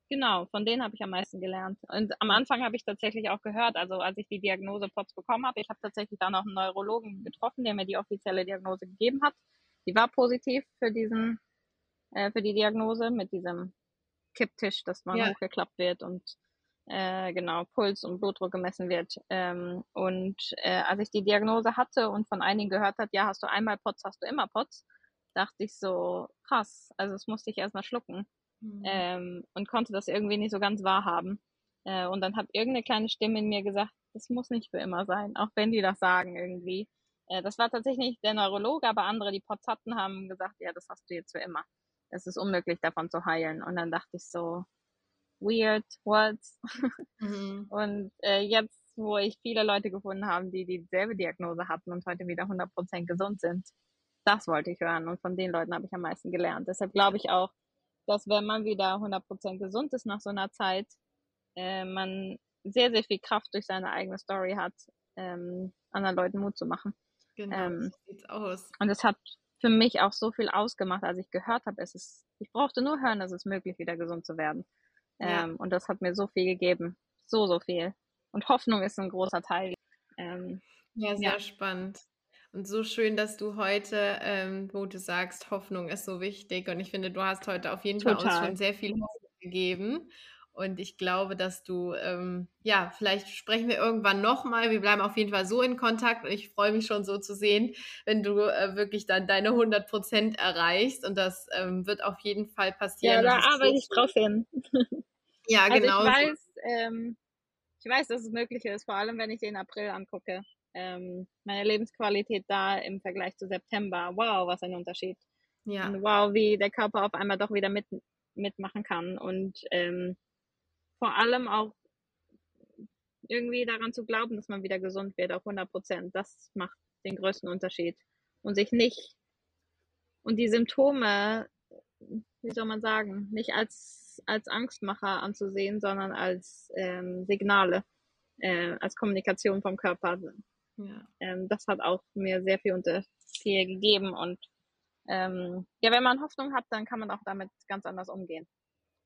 genau, von denen habe ich am meisten gelernt. Und am Anfang habe ich tatsächlich auch gehört, also als ich die Diagnose POTS bekommen habe, ich habe tatsächlich dann auch einen Neurologen getroffen, der mir die offizielle Diagnose gegeben hat. Die war positiv für diesen, äh, für die Diagnose mit diesem Kipptisch, dass man ja. hochgeklappt wird und äh, genau, Puls und Blutdruck gemessen wird. Ähm, und äh, als ich die Diagnose hatte und von einigen gehört hat, ja, hast du einmal POTS, hast du immer POTS, dachte ich so, krass, also das musste ich erstmal schlucken mhm. ähm, und konnte das irgendwie nicht so ganz wahrhaben. Äh, und dann hat irgendeine kleine Stimme in mir gesagt, das muss nicht für immer sein, auch wenn die das sagen irgendwie. Äh, das war tatsächlich nicht der Neurologe, aber andere, die POTS hatten, haben gesagt, ja, das hast du jetzt für immer. Es ist unmöglich, davon zu heilen. Und dann dachte ich so, weird, what? Mhm. Und äh, jetzt, wo ich viele Leute gefunden habe, die dieselbe Diagnose hatten und heute wieder 100% gesund sind, das wollte ich hören und von den Leuten habe ich am meisten gelernt. Deshalb glaube ich auch, dass wenn man wieder 100% gesund ist nach so einer Zeit, äh, man sehr, sehr viel Kraft durch seine eigene Story hat, ähm, anderen Leuten Mut zu machen. Genau, ähm, so sieht's aus. Und es hat für mich auch so viel ausgemacht, als ich gehört habe, es ist, ich brauchte nur hören, dass es möglich, wieder gesund zu werden. Ja. Ähm, und das hat mir so viel gegeben. So, so viel. Und Hoffnung ist ein großer Teil. Ähm,
ja, sehr ja. spannend. Und so schön, dass du heute, ähm, wo du sagst, Hoffnung ist so wichtig. Und ich finde, du hast heute auf jeden Total. Fall uns schon sehr viel Hoffnung gegeben. Und ich glaube, dass du, ähm, ja, vielleicht sprechen wir irgendwann nochmal. Wir bleiben auf jeden Fall so in Kontakt und ich freue mich schon so zu sehen, wenn du äh, wirklich dann deine 100 Prozent erreichst. Und das ähm, wird auf jeden Fall passieren.
Ja, da arbeite ich drauf hin. ja, genau. Also ich weiß, ähm, ich weiß, dass es möglich ist, vor allem wenn ich den April angucke. Ähm, meine Lebensqualität da im Vergleich zu September. Wow, was ein Unterschied. Ja. Und wow, wie der Körper auf einmal doch wieder mit, mitmachen kann. Und ähm, vor allem auch irgendwie daran zu glauben, dass man wieder gesund wird auf 100 Prozent. Das macht den größten Unterschied. Und sich nicht, und die Symptome, wie soll man sagen, nicht als, als Angstmacher anzusehen, sondern als ähm, Signale, äh, als Kommunikation vom Körper. Ja. Ähm, das hat auch mir sehr viel, unter, viel gegeben und ähm, ja, wenn man Hoffnung hat, dann kann man auch damit ganz anders umgehen.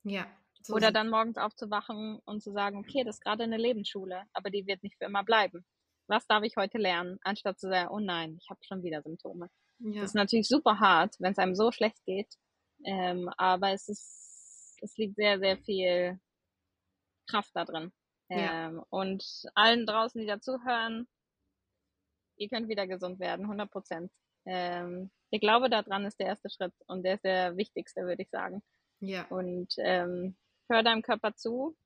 Ja, so Oder dann morgens aufzuwachen und zu sagen, okay, das ist gerade eine Lebensschule, aber die wird nicht für immer bleiben. Was darf ich heute lernen, anstatt zu sagen, oh nein, ich habe schon wieder Symptome. Ja. Das ist natürlich super hart, wenn es einem so schlecht geht, ähm, aber es ist, es liegt sehr, sehr viel Kraft da drin. Ja. Ähm, und allen draußen, die dazuhören, ihr könnt wieder gesund werden, 100 Prozent. Ähm, der Glaube daran ist der erste Schritt und der ist der wichtigste, würde ich sagen. Ja. Und ähm, hör deinem Körper zu,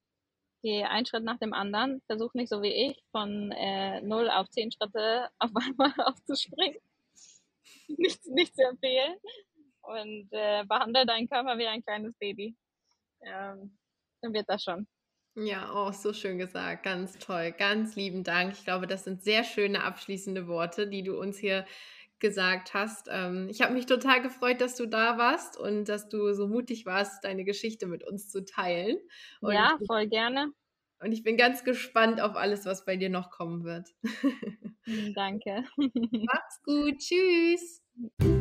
geh einen Schritt nach dem anderen, versuch nicht so wie ich von äh, 0 auf 10 Schritte auf einmal aufzuspringen. nicht, nicht zu empfehlen. Und äh, behandle deinen Körper wie ein kleines Baby. Ähm, dann wird das schon.
Ja, oh, so schön gesagt. Ganz toll. Ganz lieben Dank. Ich glaube, das sind sehr schöne abschließende Worte, die du uns hier gesagt hast. Ähm, ich habe mich total gefreut, dass du da warst und dass du so mutig warst, deine Geschichte mit uns zu teilen. Und
ja, voll gerne.
Und ich bin ganz gespannt auf alles, was bei dir noch kommen wird.
Danke.
Mach's gut. Tschüss.